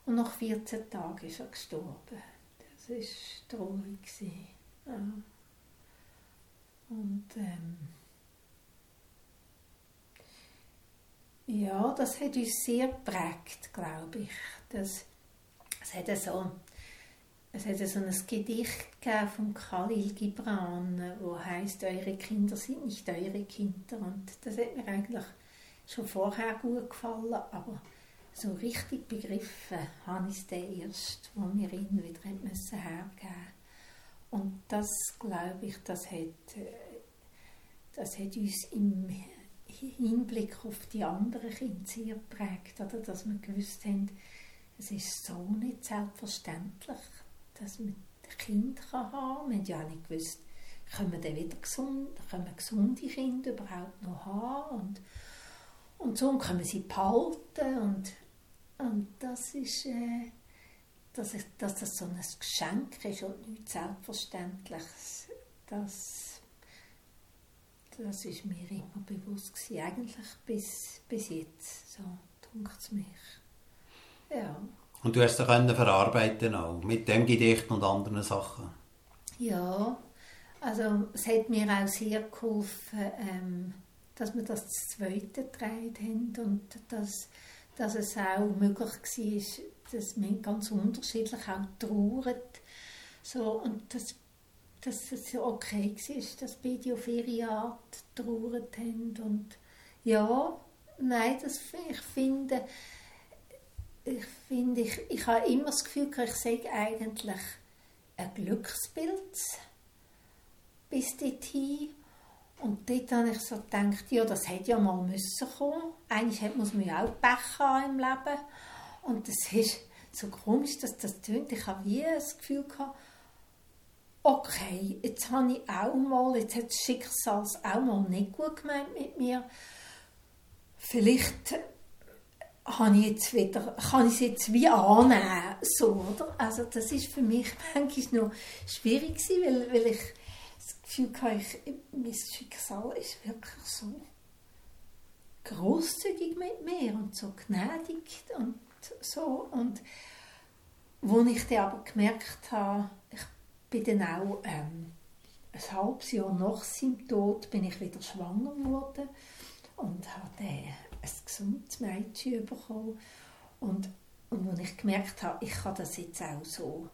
und nach 14 Tagen ist er gestorben. Das war traurig. Ja. Und ähm, Ja, das hat uns sehr geprägt, glaube ich. Das, es hat so, es hat so ein Gedicht von Khalil Gibran, wo heißt Eure Kinder sind nicht eure Kinder. Und das hat mir eigentlich schon vorher gut gefallen, aber so richtig begriffen habe ich es dann erst, wo wir ihn wieder hergeben müssen Und das, glaube ich, das hat, äh, das hat uns im Hinblick auf die anderen Kinder sehr prägt, oder? dass wir gewusst haben, es ist so nicht selbstverständlich, dass man ein Kind haben kann. Wir haben ja auch nicht gewusst, können wir dann wieder gesund, können wir gesunde Kinder überhaupt noch haben und, und so können wir sie behalten und, und das ist, äh, dass, dass das so ein Geschenk ist und nichts Selbstverständliches, das das ist mir immer bewusst gewesen, eigentlich bis, bis jetzt, so dunkt es mich. Ja. Und du hast es können verarbeiten auch, mit dem Gedicht und anderen Sachen? Ja, also es hat mir auch sehr geholfen, ähm, dass wir das zweite gedreht haben und dass, dass es auch möglich war, dass man ganz unterschiedlich auch trauert. So, und das dass es okay war, dass beide auf ihre Art getrauert haben. Und ja, nein, das, ich finde, ich, finde ich, ich habe immer das Gefühl, ich sage eigentlich ein Glücksbild bis dorthin. Und dort habe ich so gedacht, ja, das hätte ja mal müssen kommen. Eigentlich muss man ja auch Pech haben im Leben. Und das ist so komisch, dass das tönt. Ich habe wie das Gefühl gehabt, okay, jetzt habe ich auch mal, jetzt hat das Schicksal auch mal nicht gut gemeint mit mir. Vielleicht habe ich jetzt wieder, kann ich es jetzt wie annehmen, so, oder? Also das ist für mich manchmal noch schwierig gewesen, weil, weil ich das Gefühl hatte, ich, mein Schicksal ist wirklich so großzügig mit mir und so gnädig und so und wo ich dann aber gemerkt habe, ich bin dann auch ähm, ein halbes Jahr nach seinem Tod bin ich wieder schwanger geworden und habe ein gesundes Mädchen bekommen. Und, und als ich gemerkt habe, ich kann das jetzt auch so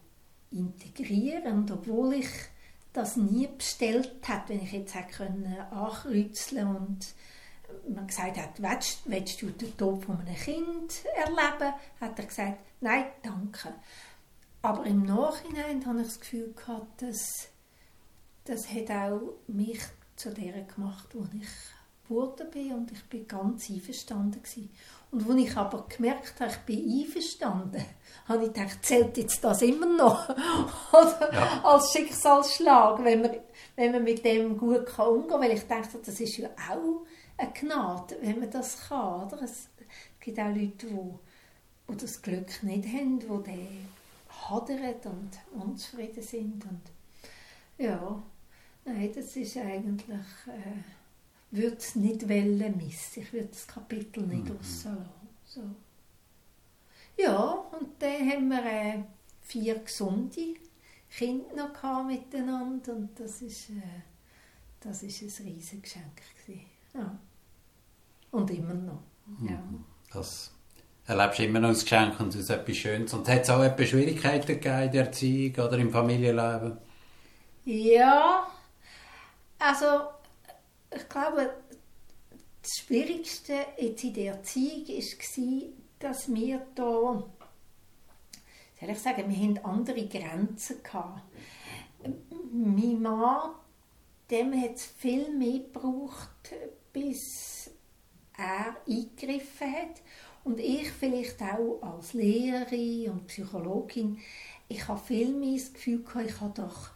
integrieren, obwohl ich das nie bestellt habe, wenn ich jetzt hätte können ankreuzeln und man gesagt hat, willst, willst du den Tod von einem Kind erleben, hat er gesagt, nein, danke. Aber im Nachhinein habe ich das Gefühl gehabt, dass das hat auch mich zu der gemacht, wo ich geworden bin und ich bin ganz einverstanden gewesen. Und als ich aber gemerkt habe, ich bin einverstanden, habe ich gedacht, zählt jetzt das immer noch Oder ja. als Schicksalsschlag, wenn man, wenn man mit dem gut kann umgehen kann. Weil ich dachte, das ist ja auch eine Gnade, wenn man das kann. Oder? Es gibt auch Leute, die, die das Glück nicht haben, die hadern und unzufrieden sind. Und ja, nein, das ist eigentlich, äh, würde es nicht wollen missen. Ich würde das Kapitel nicht mhm. rauslassen. So. Ja, und dann haben wir äh, vier gesunde Kinder noch miteinander und das ist, äh, das ist ein riesiges Geschenk. Ja. Und immer noch. Ja. Das erlebst du immer noch ein Geschenk und es etwas Schönes. Und hat es auch etwas Schwierigkeiten gegeben in der Erziehung oder im Familienleben? Ja, also ich glaube, das Schwierigste jetzt in der Erziehung war, dass wir da, soll ich sagen, wir hatten andere Grenzen. Gehabt. Mein Mann, dem hat es viel mehr gebraucht, bis er eingegriffen hat. Und ich vielleicht auch als Lehrerin und Psychologin, ich habe viel mehr das Gefühl gehabt, ich habe doch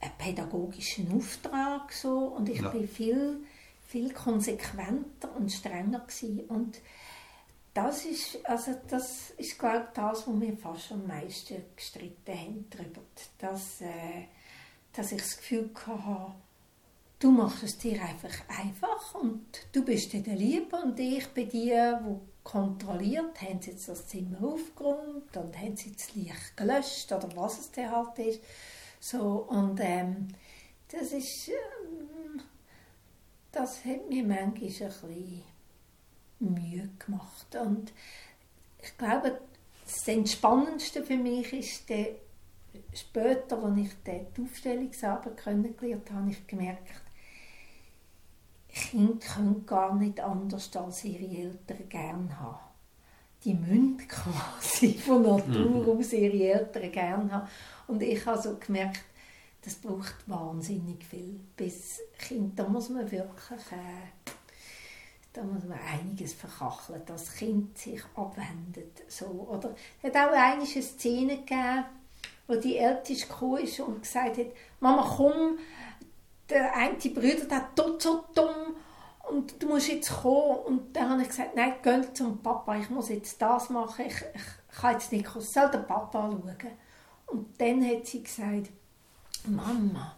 einen pädagogischen Auftrag so und ich ja. bin viel, viel konsequenter und strenger gewesen. und das ist, also das ist glaube ich, das, wo wir fast am meisten gestritten haben darüber, dass, äh, dass ich das Gefühl hatte, du machst es dir einfach einfach und du bist der Liebe und ich bin die, wo kontrolliert, haben sie jetzt das Zimmer aufgeräumt und haben sie das Licht gelöscht oder was es denn halt ist. So, und ähm, das ist, ähm, das hat mir manchmal ein bisschen Mühe gemacht. Und ich glaube, das Entspannendste für mich ist der, später, als ich die Aufstellungsarbeit kennengelernt habe, habe ich gemerkt, Kinder können gar nicht anders als ihre Eltern gerne haben. Die müssen quasi von Natur mhm. aus ihre Eltern gerne haben. Und ich habe so gemerkt, das braucht wahnsinnig viel. Bis Kind, da muss man wirklich, äh, da muss man einiges verkacheln, dass das Kind sich abwendet. So, oder? Es hat auch eine Szene gegeben, wo die Älteste gekommen ist und gesagt hat, Mama, komm, der eine Bruder, der tut so dumm und du musst jetzt kommen. Und dann habe ich gesagt, nein, geh zum Papa, ich muss jetzt das machen, ich, ich kann jetzt nicht kommen, soll der Papa schauen. Und dann hat sie gesagt, Mama,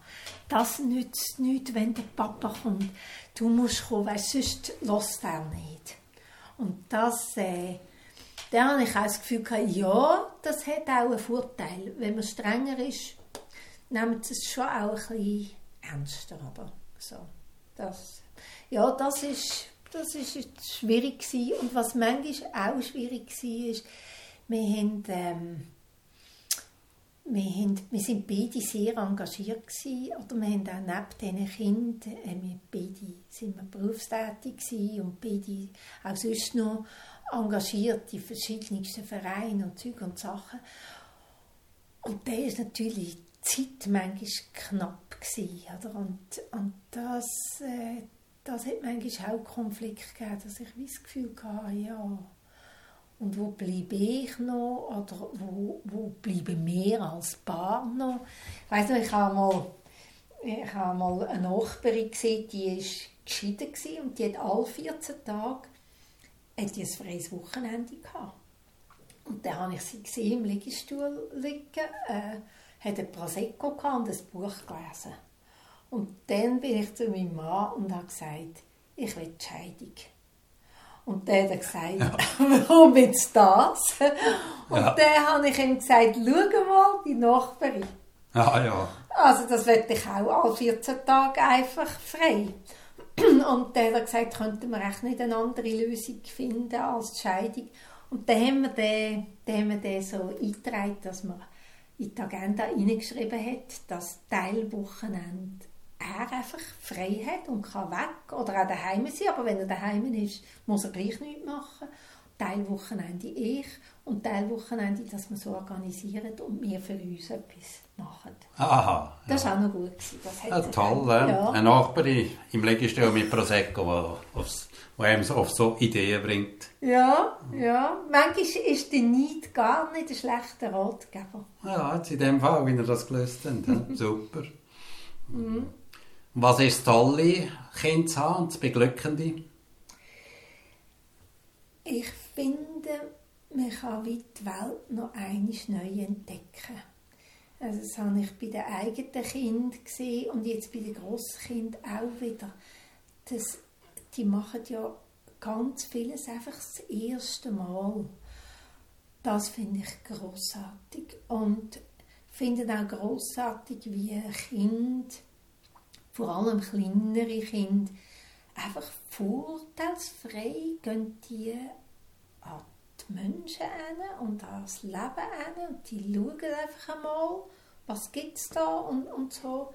das nützt nichts, wenn der Papa kommt. Du musst kommen, weil sonst lässt er nicht. Und das, äh, dann habe ich auch das Gefühl gehabt, ja, das hat auch einen Vorteil. Wenn man strenger ist, nimmt es schon auch ein bisschen ernster. Aber so, das, ja, das ist, das ist schwierig gewesen. Und was manchmal auch schwierig war, ist, wir haben, ähm, wir, haben, wir sind beide sehr engagiert gewesen, oder wir haben auch neben diesen Kindern, äh, wir beide sind wir berufstätig und beide auch sonst noch engagiert in verschiedensten Vereinen und Zeug und Sachen. Und da ist natürlich Zeit manchmal knapp gewesen, oder? Und, und das, äh, das hat manchmal auch Konflikt gegeben, dass ich das Gefühl hatte, ja, und wo bleibe ich noch oder wo, wo bleiben wir als Paar noch? Ich weiss noch, ich habe mal, ich habe mal eine Nachbarin gesehen, die war geschieden und die hat alle 14 Tage hat die ein freies Wochenende gehabt. Und dann habe ich sie gesehen im Liegestuhl liegen, äh, hat ein Prosecco und ein Buch gelesen. Und dann bin ich zu meinem Mann und habe gesagt, ich will die Scheidung. Und dann hat gesagt, ja. warum jetzt das? Und ja. dann habe ich ihm gesagt, schau mal, die Nachbarin. Ja, ja. Also das werde ich auch alle 14 Tage einfach frei. Und dann hat gesagt, könnten wir echt nicht eine andere Lösung finden als die Scheidung. Und dann haben wir den, dann haben wir den so eingetragen, dass man in die Agenda hineingeschrieben hat, dass Teilwochenende er einfach frei hat und kann weg oder auch daheim sein. Aber wenn er daheim ist, muss er gleich nichts machen. Teilwochenende ich und Teilwochenende, dass wir so organisieren und wir für uns etwas machen. Aha. Das war ja. auch noch gut. Gewesen. Das ja, toll, äh? ja. Eine Nachbarin im Legistuhl mit Prosecco, die einem auf so Ideen bringt. Ja, ja. Manchmal ist der Neid gar nicht ein schlechter Ratgeber. Ja, jetzt in dem Fall, wie er das gelöst hat. Super. Mhm. Was ist das Tolle, Kind zu haben und das Beglückende? Ich finde, man kann die Welt noch einmal neu entdecken. Also das habe ich bei den eigenen Kindern gesehen und jetzt bei den Grosskindern auch wieder. Das, die machen ja ganz vieles einfach das erste Mal. Das finde ich großartig und finde auch großartig, wie ein Kind vor allem kleinere Kinder, einfach vorteilsfrei gehen die an die Menschen an und an das Leben an und die schauen einfach einmal, was gibt es da und, und so.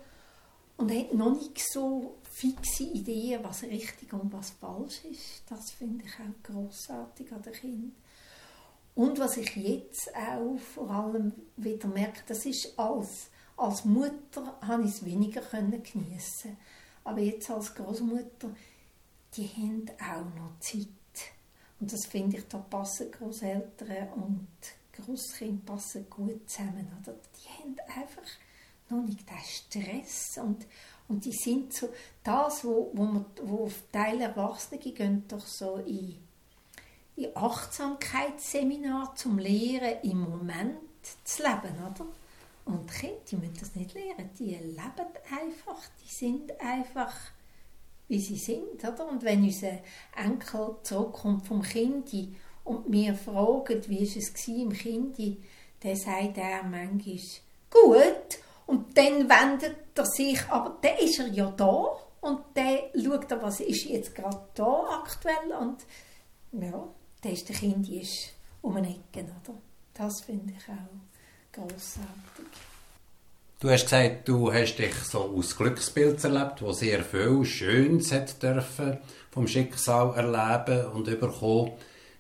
Und hat noch nicht so fixe Ideen, was richtig und was falsch ist. Das finde ich auch großartig an den Kindern. Und was ich jetzt auch vor allem wieder merke, das ist als, als Mutter habe ich es weniger geniessen Aber jetzt als Großmutter, die haben auch noch Zeit. Und das finde ich, da passen Großeltern und Großkinder passen gut zusammen. Oder? Die haben einfach noch nicht den Stress und, und die sind so, das, wo, wo, man, wo auf Teile Erwachsene gehen, doch so in in Achtsamkeitsseminar zum Lehren im Moment zu leben, oder? Und die Kinder, die müssen das nicht lernen, die leben einfach, die sind einfach, wie sie sind, oder? Und wenn unser Enkel zurückkommt vom Kind und mir fragt, wie es war im Kind, dann sagt er manchmal, gut, und dann wendet er sich, aber dann ist er ja da und dann schaut er, was ist jetzt gerade da aktuell und ja, dann ist der Kind ist um eine Ecke. Oder? Das finde ich auch grossartig. Du hast gesagt, du hast dich so aus Glücksbild erlebt, wo sehr viel Schönes hat dürfen vom Schicksal erleben und bekommen.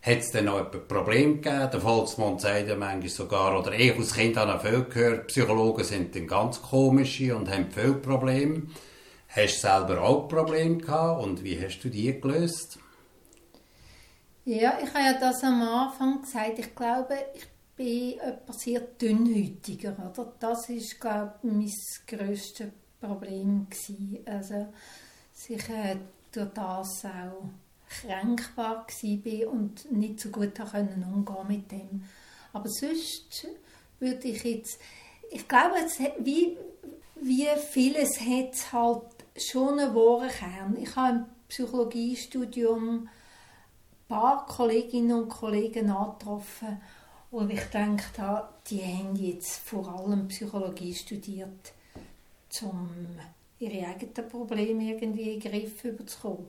Hat es dann auch ein Problem gegeben? Der Volksmund sagt ja manchmal sogar, oder ich als Kind habe viel gehört, Psychologen sind dann ganz komische und haben viele Probleme. Hast du selber auch Probleme gehabt und wie hast du die gelöst? Ja, ich habe ja das am Anfang gesagt. Ich glaube, ich bin etwas sehr dünnhäutiger. Oder? Das ist, glaube ich, mein grösstes Problem gewesen. Also, ich äh, durch das auch kränkbar war und nicht so gut können umgehen mit dem. Aber sonst würde ich jetzt, ich glaube, es wie, wie vieles hat es halt schon einen wahren Kern. Ich habe im Psychologiestudium paar Kolleginnen und Kollegen angetroffen, wo ich gedacht habe, die haben jetzt vor allem Psychologie studiert, um ihre eigenen Probleme irgendwie in den Griff zu bekommen.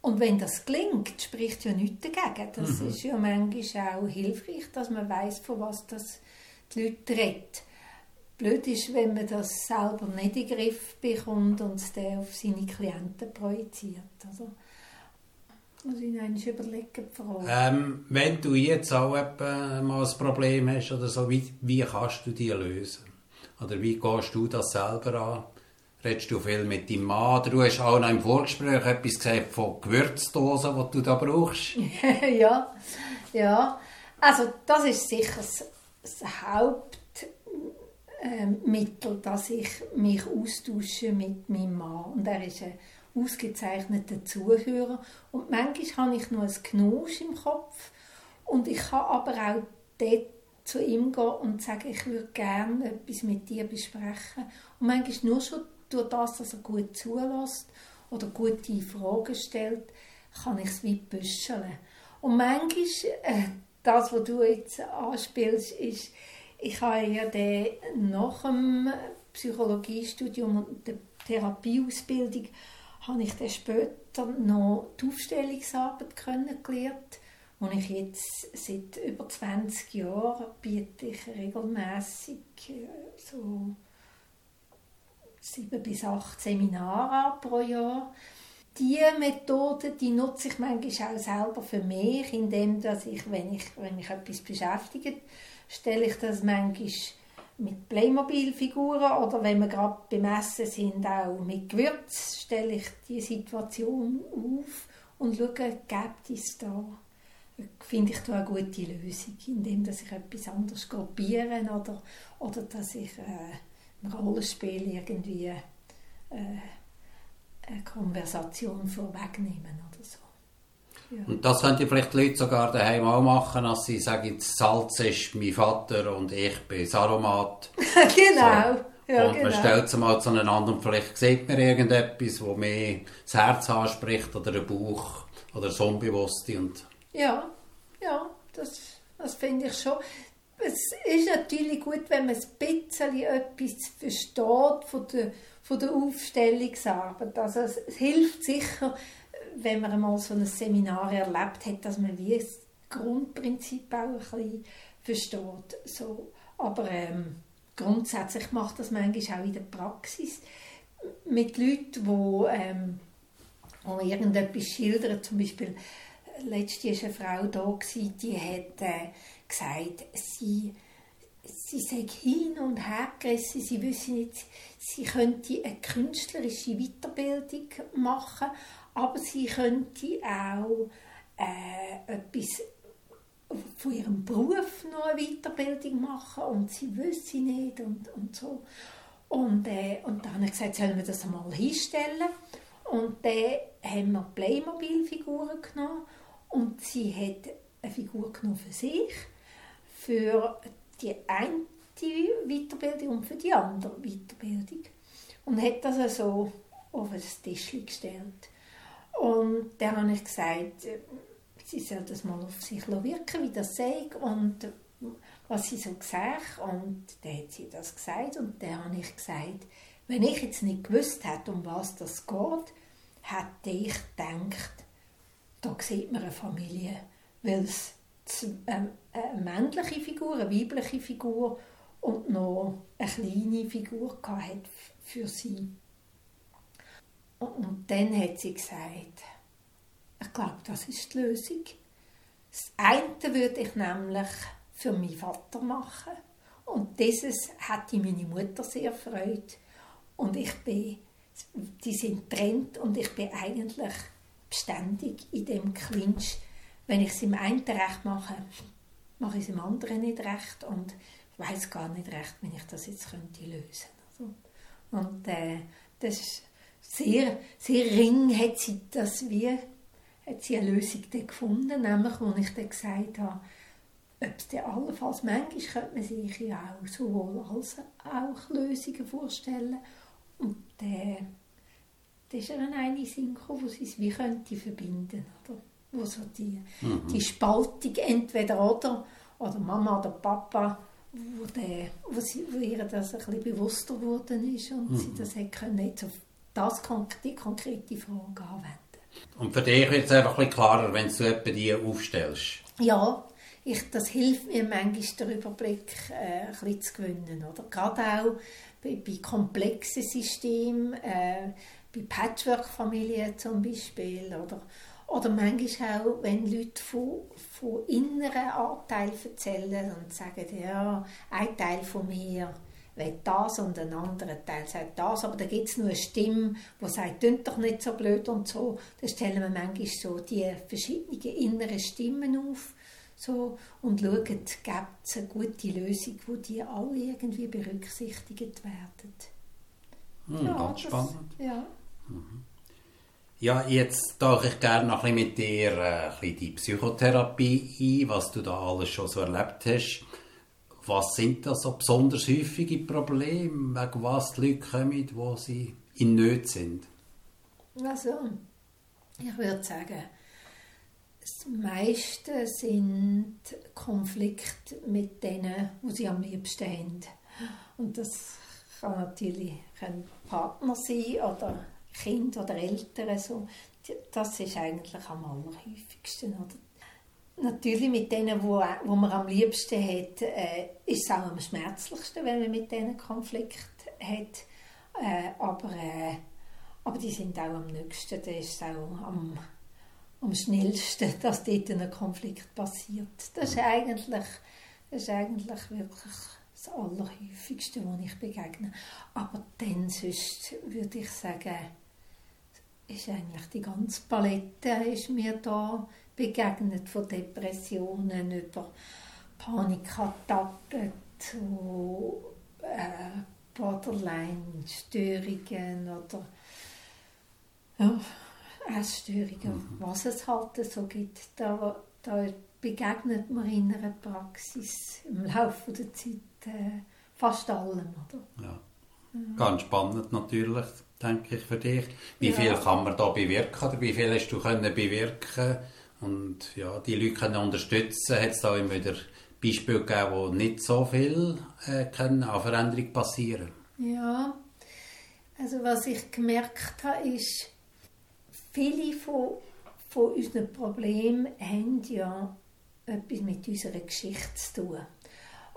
Und wenn das gelingt, spricht ja nichts dagegen. Das mhm. ist ja manchmal auch hilfreich, dass man weiß, von was das die Leute reden. Blöd ist, wenn man das selber nicht in den Griff bekommt und es dann auf seine Klienten projiziert. Also, muss ich noch überlegen, ähm, Wenn du jetzt auch mal ein Problem hast oder so, wie, wie kannst du die lösen? Oder wie gehst du das selber an? Redest du viel mit deinem Mann? Du hast auch noch im Vorgespräch etwas gesagt von Gewürzdosen, die du da brauchst. ja, ja. Also das ist sicher das, das Hauptmittel, ähm, dass ich mich austausche mit meinem Mann. Und er ist ein ausgezeichneten Zuhörer. Und manchmal habe ich nur ein Knusch im Kopf und ich kann aber auch dort zu ihm gehen und sagen, ich würde gerne etwas mit dir besprechen. Und manchmal nur schon durch das, dass er gut zulässt oder gute Fragen stellt, kann ich es wie büscheln. Und manchmal, äh, das, was du jetzt anspielst, ist, ich habe ja den nach dem Psychologiestudium und der Therapieausbildung habe ich dann später noch die Aufstellungsarbeit kennengelernt und ich jetzt seit über 20 Jahren biete ich regelmäßig äh, so sieben bis acht Seminare pro Jahr. Diese Methode die nutze ich manchmal auch selber für mich, indem dass ich, wenn ich, wenn mich etwas beschäftigt, stelle ich das manchmal mit Playmobil-Figuren oder wenn wir gerade beim Essen sind, auch mit Gewürz, stelle ich die Situation auf und schaue, gibt es da, finde ich da eine gute Lösung, indem dass ich etwas anderes gruppieren oder, oder dass ich äh, im Rollenspiel irgendwie äh, eine Konversation vorwegnehmen oder so. Und das könnte vielleicht die Leute sogar daheim auch machen, dass sie sagen, Salz ist mein Vater und ich bin das Aromat. genau. So. Ja, und man genau. stellt es mal zueinander und vielleicht sieht man irgendetwas, wo mehr das Herz anspricht oder den Bauch oder das Unbewusste. Und ja, ja, das, das finde ich schon. Es ist natürlich gut, wenn man ein bisschen etwas versteht von der, von der Aufstellungsarbeit. Also es hilft sicher, wenn man einmal so ein Seminar erlebt hat, dass man wie Grundprinzip auch ein bisschen versteht. So, aber ähm, grundsätzlich macht das manchmal auch in der Praxis mit Leuten, die, ähm, irgendetwas schildern. Zum Beispiel, letzte war eine Frau da, die hat äh, gesagt, sie, sie sei hin und her gerissen, sie wüsste nicht, sie könnte eine künstlerische Weiterbildung machen, aber sie könnte auch äh, etwas von ihrem Beruf noch eine Weiterbildung machen und sie wüsste nicht und, und so. Und, äh, und dann habe ich gesagt, sollen wir das einmal hinstellen? Und dann haben wir Playmobil-Figuren genommen und sie hat eine Figur genommen für sich, für die eine Weiterbildung und für die andere Weiterbildung. Und hat das also auf ein Tisch gestellt. Und dann habe ich gesagt, sie soll das mal auf sich wirken, wie das sei und was sie so gesagt und dann hat sie das gesagt und dann habe ich gesagt, wenn ich jetzt nicht gewusst hätte, um was das geht, hätte ich gedacht, da sieht man eine Familie, weil es ähm, eine männliche Figur, eine weibliche Figur und noch eine kleine Figur hat für sie. Und dann hat sie gesagt, ich glaube, das ist die Lösung. Das eine würde ich nämlich für meinen Vater machen. Und dieses hatte meine Mutter sehr freut. Und ich bin, die sind trennt und ich bin eigentlich beständig in dem Clinch. Wenn ich es im einen recht mache, mache ich es im anderen nicht recht und ich weiß gar nicht recht, wie ich das jetzt könnte lösen. Also, und äh, das ist sehr, sehr ring hat sie das wie hat sie eine Lösung gefunden, nämlich wo ich dann gesagt habe, ob es dann allenfalls, manchmal könnte man sich ja auch sowohl als auch Lösungen vorstellen und dann da ist dann eine Sinn gekommen, wo sie es wie könnte verbinden, oder? Wo so die, mhm. die Spaltung entweder oder, oder Mama oder Papa, wo, der, wo, sie, wo ihr das ein bisschen bewusster geworden ist und mhm. sie das hat können jetzt auf das, die konkrete Frage anwenden. Und für dich wird es einfach ein klarer, wenn du etwa die aufstellst. Ja, ich, das hilft mir manchmal, den Überblick äh, ein bisschen zu gewinnen. Oder? Gerade auch bei, bei komplexen Systemen, äh, bei Patchwork-Familien zum Beispiel. Oder, oder manchmal auch, wenn Leute von, von inneren Anteilen erzählen und sagen, ja, ein Teil von mir will das und ein anderer Teil sagt das, aber da gibt es nur eine Stimme, die sagt, tönt doch nicht so blöd und so. Da stellen wir manchmal so die verschiedenen inneren Stimmen auf so, und schauen, gibt es eine gute Lösung, wo die alle irgendwie berücksichtigt werden. Hm, ja, ganz spannend. Das, ja. Mhm. Ja, jetzt tauche ich gerne noch ein bisschen mit dir äh, ein bisschen die Psychotherapie ein, was du da alles schon so erlebt hast. Was sind das so besonders häufige Probleme, wegen was die Leute kommen, wo sie in Not sind? Also, ich würde sagen, das meiste sind Konflikte mit denen, wo sie am liebsten haben. Und das kann natürlich ein Partner sein oder Kind oder Eltern. So. Das ist eigentlich am allerhäufigsten. Oder? Natürlich mit denen, wo, wo man am liebsten hat, äh, ist es auch am schmerzlichsten, wenn man mit denen Konflikt hat. Äh, aber, äh, aber die sind auch am nächsten, das ist auch am, am schnellsten, dass dort ein Konflikt passiert. Das ist eigentlich, das ist eigentlich wirklich das Allerhäufigste, was ich begegne. Aber dann sonst würde ich sagen, ist eigentlich die ganze Palette ist mir da begegnet, von Depressionen über Panikattacken zu äh, Borderline-Störungen oder ja, Essstörungen, mhm. was es halt so gibt. Da, da begegnet man in einer Praxis im Laufe der Zeit äh, fast allem. Oder? Ja. Ganz spannend natürlich, denke ich, für dich. Wie ja. viel kann man da bewirken oder wie viel hast du können bewirken und ja, die Leute können unterstützen. Hat es da immer wieder Beispiele gegeben, wo nicht so viel äh, an Veränderung passieren Ja, also was ich gemerkt habe, ist, viele von, von unseren Problemen haben ja etwas mit unserer Geschichte zu tun.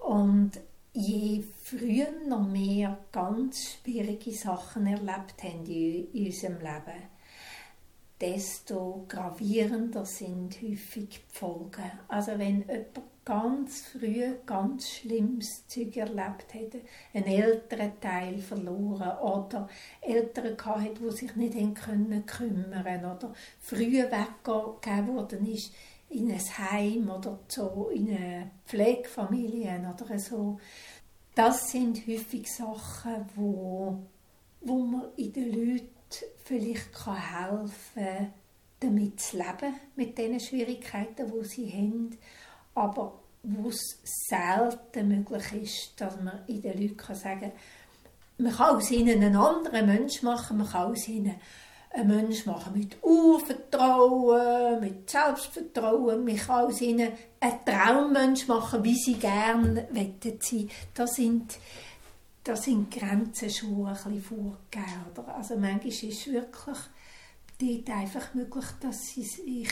Und je früher noch mehr ganz schwierige Sachen erlebt haben in unserem Leben, desto gravierender sind häufig die Folgen. Also wenn jemand ganz früh ganz schlimmes Zeug erlebt hat, einen älteren Teil verloren oder Eltern gehabt, die sich nicht können kümmern oder früh weggegeben worden ist in ein Heim oder so in eine Pflegefamilie oder so. Das sind häufig Sachen, wo, wo man in den Leuten vielleicht helfen kann, damit zu leben, mit den Schwierigkeiten, die sie haben aber wo es selten möglich ist, dass man in den Leuten sagen kann, man kann aus ihnen einen anderen Mensch machen, man kann aus ihnen einen Mensch machen mit Urvertrauen, mit Selbstvertrauen, man kann aus ihnen einen Traummensch machen, wie sie gerne sein Das sind, das sind Grenzen schon ein bisschen vorgegeben. Also manchmal ist es wirklich dort einfach möglich, dass sie sich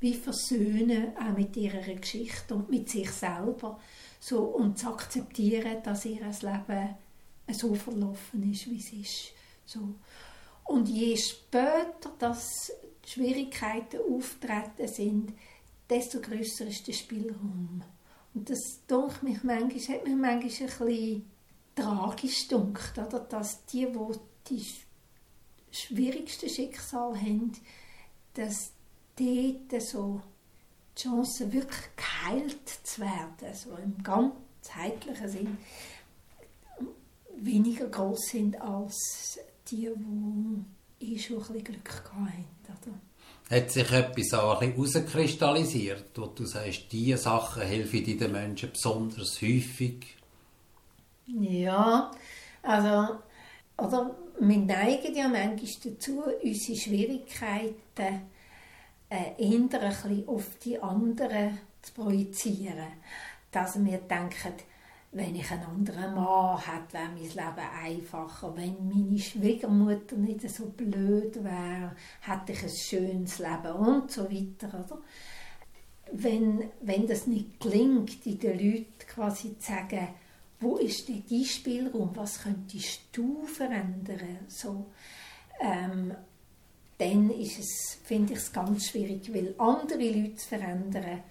wie versöhnen auch mit ihrer Geschichte und mit sich selber so und zu akzeptieren, dass ihr Leben so verlaufen ist, wie es ist. So. Und je später dass die Schwierigkeiten auftreten sind, desto größer ist der Spielraum. Und das denkt mich manchmal, hat mich manchmal ein bisschen tragisch gedacht, oder? dass die, die die schwierigsten Schicksal haben, dass dort so die Chance wirklich geheilt zu werden, so im ganzheitlichen Sinn, weniger groß sind als die, die eh schon ein Glück hatten. Hat sich etwas auch ein bisschen herauskristallisiert, wo du sagst, diese Sachen helfen den Menschen besonders häufig? Ja, also, oder wir neigen ja manchmal dazu, unsere Schwierigkeiten äh, eher ein auf die anderen zu projizieren. Dass wir denken, wenn ich einen anderen Mann hätte, wäre mein Leben einfacher. Wenn meine Schwiegermutter nicht so blöd wäre, hätte ich ein schönes Leben und so weiter. Oder? Wenn, wenn das nicht gelingt, in den Leuten quasi zu sagen, wo ist denn dein Spielraum? Was könntest du verändern? So, ähm, dann finde ich es ganz schwierig, weil andere Leute verändern,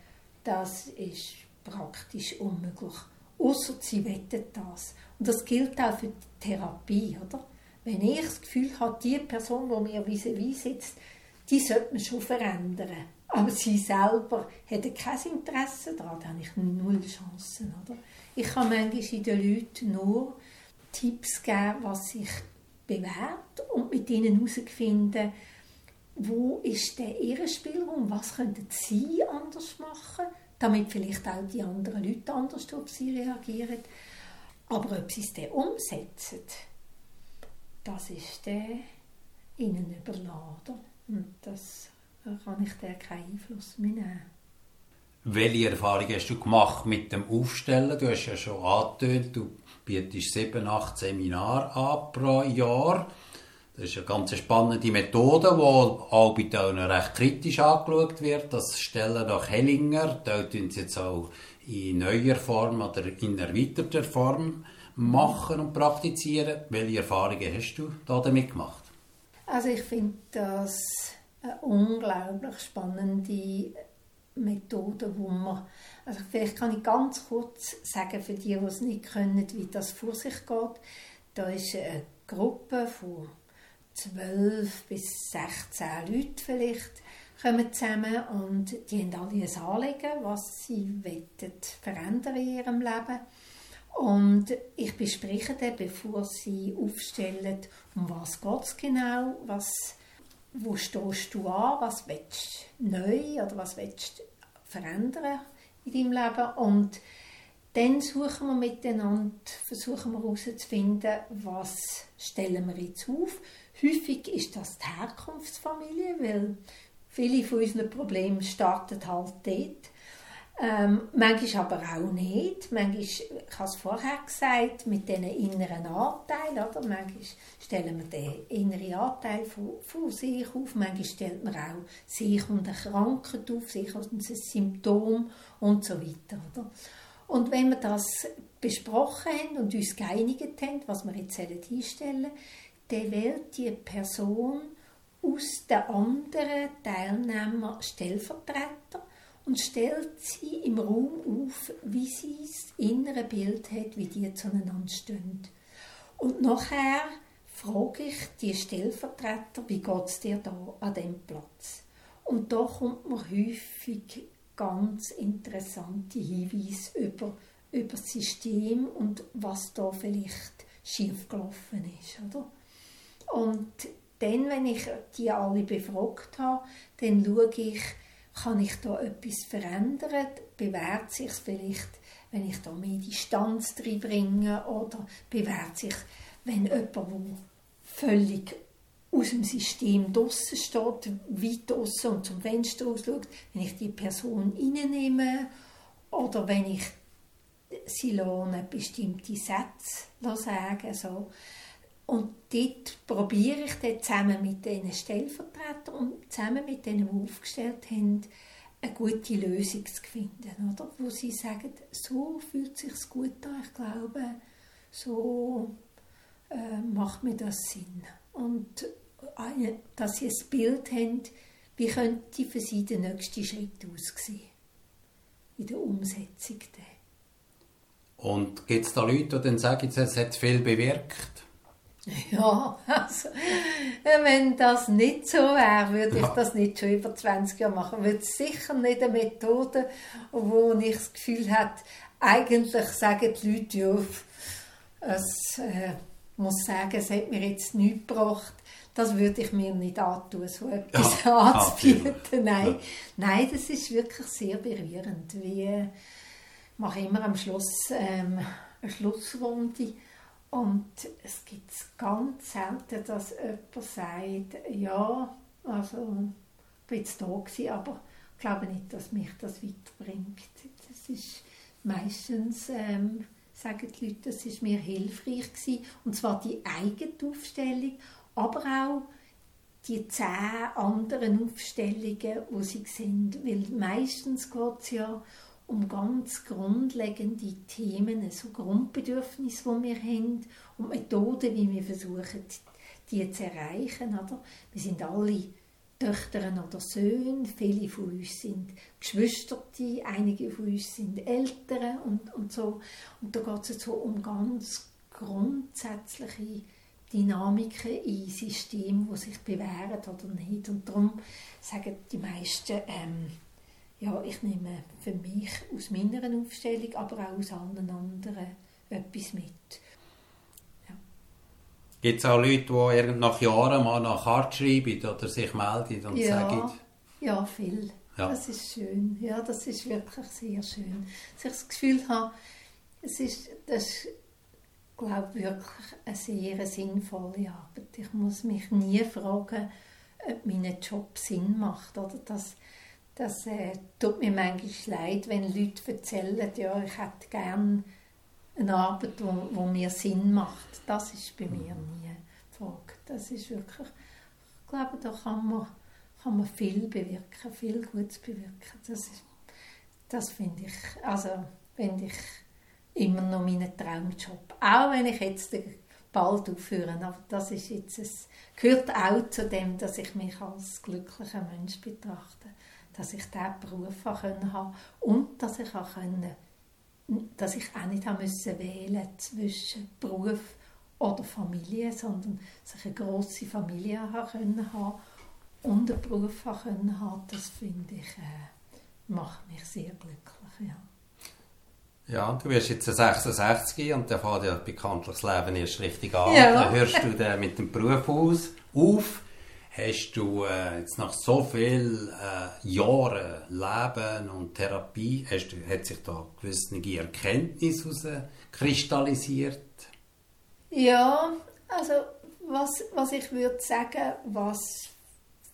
das ist praktisch unmöglich. Außer sie wettet das. Und das gilt auch für die Therapie, oder? Wenn ich das Gefühl habe, die Person, die mir vis-à-vis sitzt, die sollte man schon verändern. Aber sie selber hätte kein Interesse daran, dann habe ich null Chancen, oder? Ich kann manchmal den Leuten nur Tipps geben, was sich bewährt und mit ihnen herausfinden, wo ist der ihr Spielraum, was könnten sie anders machen, damit vielleicht auch die anderen Leute anders auf sie reagieren. Aber ob sie es dann umsetzen, das ist dann ihnen überladen. Und das kann ich dann keinen Einfluss mehr nehmen. Welche Erfahrungen hast du gemacht mit dem Aufstellen? Du hast ja schon angetönt, du bietest sieben, acht Seminare an pro Jahr. Das ist eine ganz spannende Methode, die auch bei Tönen recht kritisch angeschaut wird. Das Stellen nach Hellinger, dort tun sie jetzt auch in neuer Form oder in erweiterter Form machen und praktizieren. Welche Erfahrungen hast du da damit gemacht? Also ich finde das eine unglaublich spannende Methoden, wo man, also vielleicht kann ich ganz kurz sagen für die, die es nicht können, wie das vor sich geht. Da ist eine Gruppe von 12 bis 16 Leuten vielleicht kommen zusammen und die haben alle ein Anliegen, was sie verändern in ihrem Leben. Und ich bespreche dann, bevor sie aufstellen, um was geht es genau, was wo stehst du an, was willst du neu oder was willst du verändern in deinem Leben und dann suchen wir miteinander, versuchen wir herauszufinden, was stellen wir jetzt auf. Häufig ist das die Herkunftsfamilie, weil viele von unseren Problemen starten halt dort. Ähm, manchmal aber auch nicht. Manchmal, ich habe es vorher gesagt, mit diesen inneren Anteilen. Oder? Manchmal stellen wir den inneren Anteil von, von sich auf. Manchmal stellt man auch sich und eine Krankheit auf, sich und ein Symptom und so weiter. Oder? Und wenn wir das besprochen haben und uns geeinigt haben, was wir jetzt hinstellen sollen, dann wählt die Person aus den anderen Teilnehmern Stellvertreter und stellt sie im Raum auf, wie sie das innere Bild hat, wie die zueinander stehen. Und nachher frage ich die Stellvertreter, wie geht es dir da an dem Platz? Und da kommt mir häufig ganz interessante Hinweise über, über das System und was da vielleicht schiefgelaufen ist. Oder? Und dann, wenn ich die alle befragt habe, dann schaue ich, kann ich da etwas verändern? Bewährt sich vielleicht, wenn ich da mehr Distanz bringe? Oder bewährt sich, wenn jemand, der völlig aus dem System draussen steht, weit draussen und zum Fenster ausschaut, wenn ich die Person reinnehme oder wenn ich sie lohne, bestimmte Sätze sagen so. Und dort probiere ich dann zusammen mit diesen Stellvertretern und zusammen mit denen, die aufgestellt haben, eine gute Lösung zu finden. Oder? Wo sie sagen, so fühlt es sich gut an, ich glaube, so äh, macht mir das Sinn. Und eine, dass sie ein Bild haben, wie könnte für sie der nächste Schritt aussehen in der Umsetzung. Und gibt es da Leute, die dann sagen, es hat viel bewirkt? Ja, also, wenn das nicht so wäre, würde ich das nicht schon über 20 Jahre machen. Würde sicher nicht eine Methode, wo ich das Gefühl habe, eigentlich sagen die Leute, ja, es äh, muss sagen, es hat mir jetzt nichts gebracht. Das würde ich mir nicht antun, so etwas ja, anzubieten. Nein. Ja. Nein, das ist wirklich sehr berührend. Wie, ich mache immer am Schluss ähm, eine Schlussrunde und es gibt ganz selten, dass jemand sagt, ja, also ich bin jetzt da gewesen, aber ich glaube nicht, dass mich das weiterbringt. Das ist meistens, ähm, sagen die Leute, das ist mir hilfreich gewesen. Und zwar die eigene Aufstellung, aber auch die zehn anderen Aufstellungen, die sie sind. Weil meistens geht es ja um ganz grundlegende Themen, so Grundbedürfnisse, die wir haben und Methoden, wie wir versuchen, die zu erreichen. Oder? Wir sind alle Töchter oder Söhne, viele von uns sind Geschwister, einige von uns sind Eltern und, und so. Und da geht es so um ganz grundsätzliche Dynamiken in Systemen, die sich bewähren oder nicht. Und darum sagen die meisten, ähm, ja, ich nehme für mich aus meiner Aufstellung, aber auch aus allen anderen etwas mit. Ja. Gibt es auch Leute, die nach Jahren mal eine Karte schreiben oder sich melden und ja, sagen? Ja, viel. Ja. Das ist schön. Ja, das ist wirklich sehr schön. Dass ich das Gefühl habe, es ist, das glaube wirklich eine sehr sinnvolle Arbeit. Ich muss mich nie fragen, ob mein Job Sinn macht oder dass das äh, tut mir manchmal leid, wenn Leute erzählen, ja, ich hätte gerne eine Arbeit, die wo, wo mir Sinn macht. Das ist bei mir nie die Frage. Das ist wirklich, ich glaube, da kann man, kann man viel bewirken, viel Gutes bewirken. Das, ist, das finde ich, also finde ich immer noch meinen Traumjob. Auch wenn ich jetzt bald aufhöre, aber das ist jetzt, es gehört auch zu dem, dass ich mich als glücklicher Mensch betrachte dass ich diesen Beruf haben konnte und dass ich auch können, dass ich auch nicht haben müssen wählen zwischen Beruf oder Familie, sondern dass ich eine grosse Familie haben und einen Beruf haben das finde ich äh, macht mich sehr glücklich, ja. Ja, du bist jetzt 66 und dann fängt ja bekanntlich das Leben erst richtig an. Ja. Dann hörst du dann mit dem Beruf aus, auf hast du äh, jetzt nach so vielen äh, Jahren Leben und Therapie, hast hat sich da gewisse Erkenntnis kristallisiert? Ja, also was, was ich würde sagen, was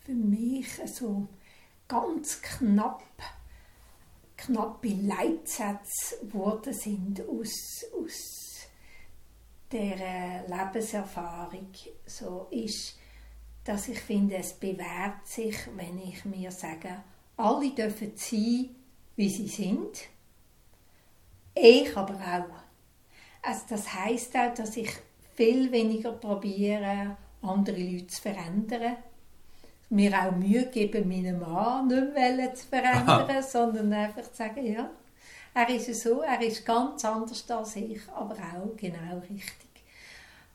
für mich so ganz knapp knappe Leitsätze geworden sind aus, aus der Lebenserfahrung, so ist, dass ich finde, es bewährt sich, wenn ich mir sage, alle dürfen sein, wie sie sind. Ich aber auch. Also das heißt auch, dass ich viel weniger probiere, andere Leute zu verändern. Mir auch Mühe geben, meinen Mann nicht mehr zu verändern, sondern einfach zu sagen, ja, er ist so, er ist ganz anders als ich, aber auch genau richtig.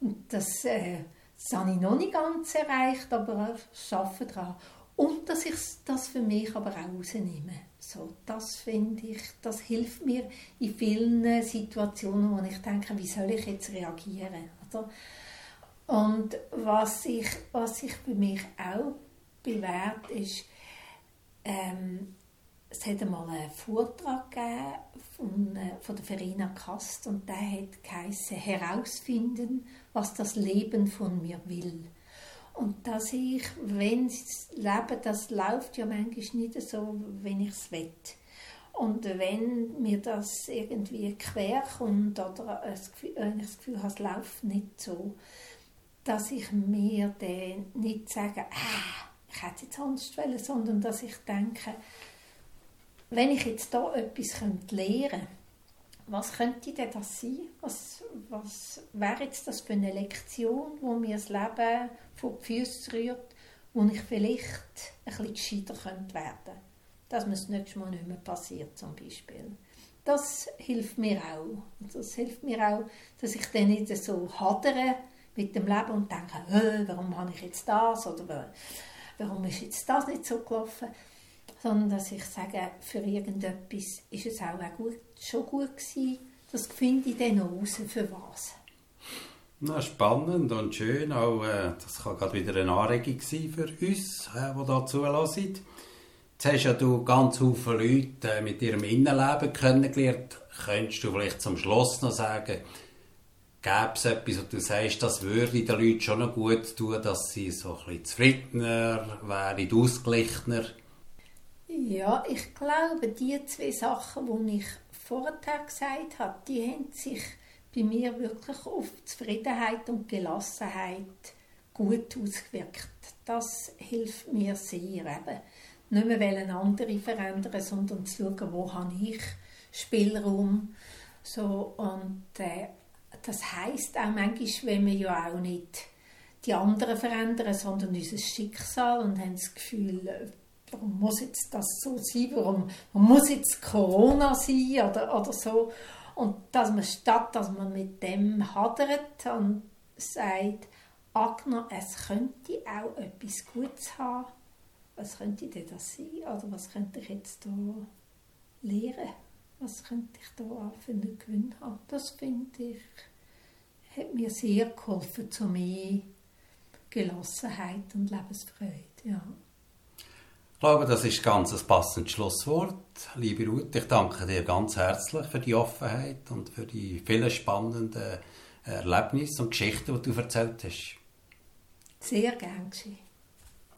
Und das, äh, das habe ich noch nicht ganz erreicht, aber ich arbeite daran. Und dass ich das für mich aber auch rausnehme. So, das finde ich, das hilft mir in vielen Situationen, wo ich denke, wie soll ich jetzt reagieren? Oder? Und was ich, was sich bei mich auch bewährt ist, ähm, es hat einmal einen Vortrag gegeben von, äh, von der Verena Kast und der hat geheißen, herausfinden, was das Leben von mir will. Und dass ich, wenn das Leben, das läuft ja manchmal nicht so, wenn ich es will. Und wenn mir das irgendwie quer kommt oder wenn ich das Gefühl habe, es läuft nicht so, dass ich mir dann nicht sage, ah, ich hätte jetzt anders wollen, sondern dass ich denke, wenn ich jetzt da etwas lernen könnte, was könnte denn das sein? Was, was wäre jetzt das für eine Lektion, wo mir das Leben vor die Füße rührt, wo ich vielleicht ein bisschen gescheiter könnte Dass mir das nächste Mal nicht mehr passiert, zum Beispiel. Das hilft mir auch. Das hilft mir auch, dass ich dann nicht so hadere mit dem Leben und denke, warum habe ich jetzt das oder warum ist jetzt das nicht so gelaufen, sondern dass ich sage, für irgendetwas ist es auch, auch gut, schon gut gewesen. Das finde ich dann raus, für was. Na, spannend und schön. Auch, äh, das kann gerade wieder eine Anregung sein für uns, äh, die da zulassen. Jetzt hast ja du ganz viele Leute äh, mit ihrem Innenleben kennengelernt. Könntest du vielleicht zum Schluss noch sagen, gäbe es etwas, wo du sagst, das würde den Leuten schon noch gut tun, dass sie so ein bisschen zufriedener wären, ausgeglichener? Ja, ich glaube, die zwei Sachen, die ich vorher gesagt habe, die haben sich bei mir wirklich auf Zufriedenheit und Gelassenheit gut ausgewirkt. Das hilft mir sehr. Eben. Nicht mehr wollen andere verändern, sondern zu schauen, wo habe ich Spielraum. So, und äh, das heißt auch manchmal, wenn wir ja auch nicht die anderen verändern, sondern unser Schicksal und haben das Gefühl, warum muss jetzt das so sein, warum, muss jetzt Corona sein oder, oder so. Und dass man statt, dass man mit dem hadert und sagt, Agner, es könnte auch etwas Gutes haben, was könnte denn das sein? Oder was könnte ich jetzt hier lernen? Was könnte ich da für einen Gewinn haben? Das finde ich, hat mir sehr geholfen zu mehr Gelassenheit und Lebensfreude. Ja. Ich glaube, das ist ganz ein passendes Schlusswort. Liebe Ruth, ich danke dir ganz herzlich für die Offenheit und für die vielen spannenden Erlebnisse und Geschichten, die du erzählt hast. Sehr gern.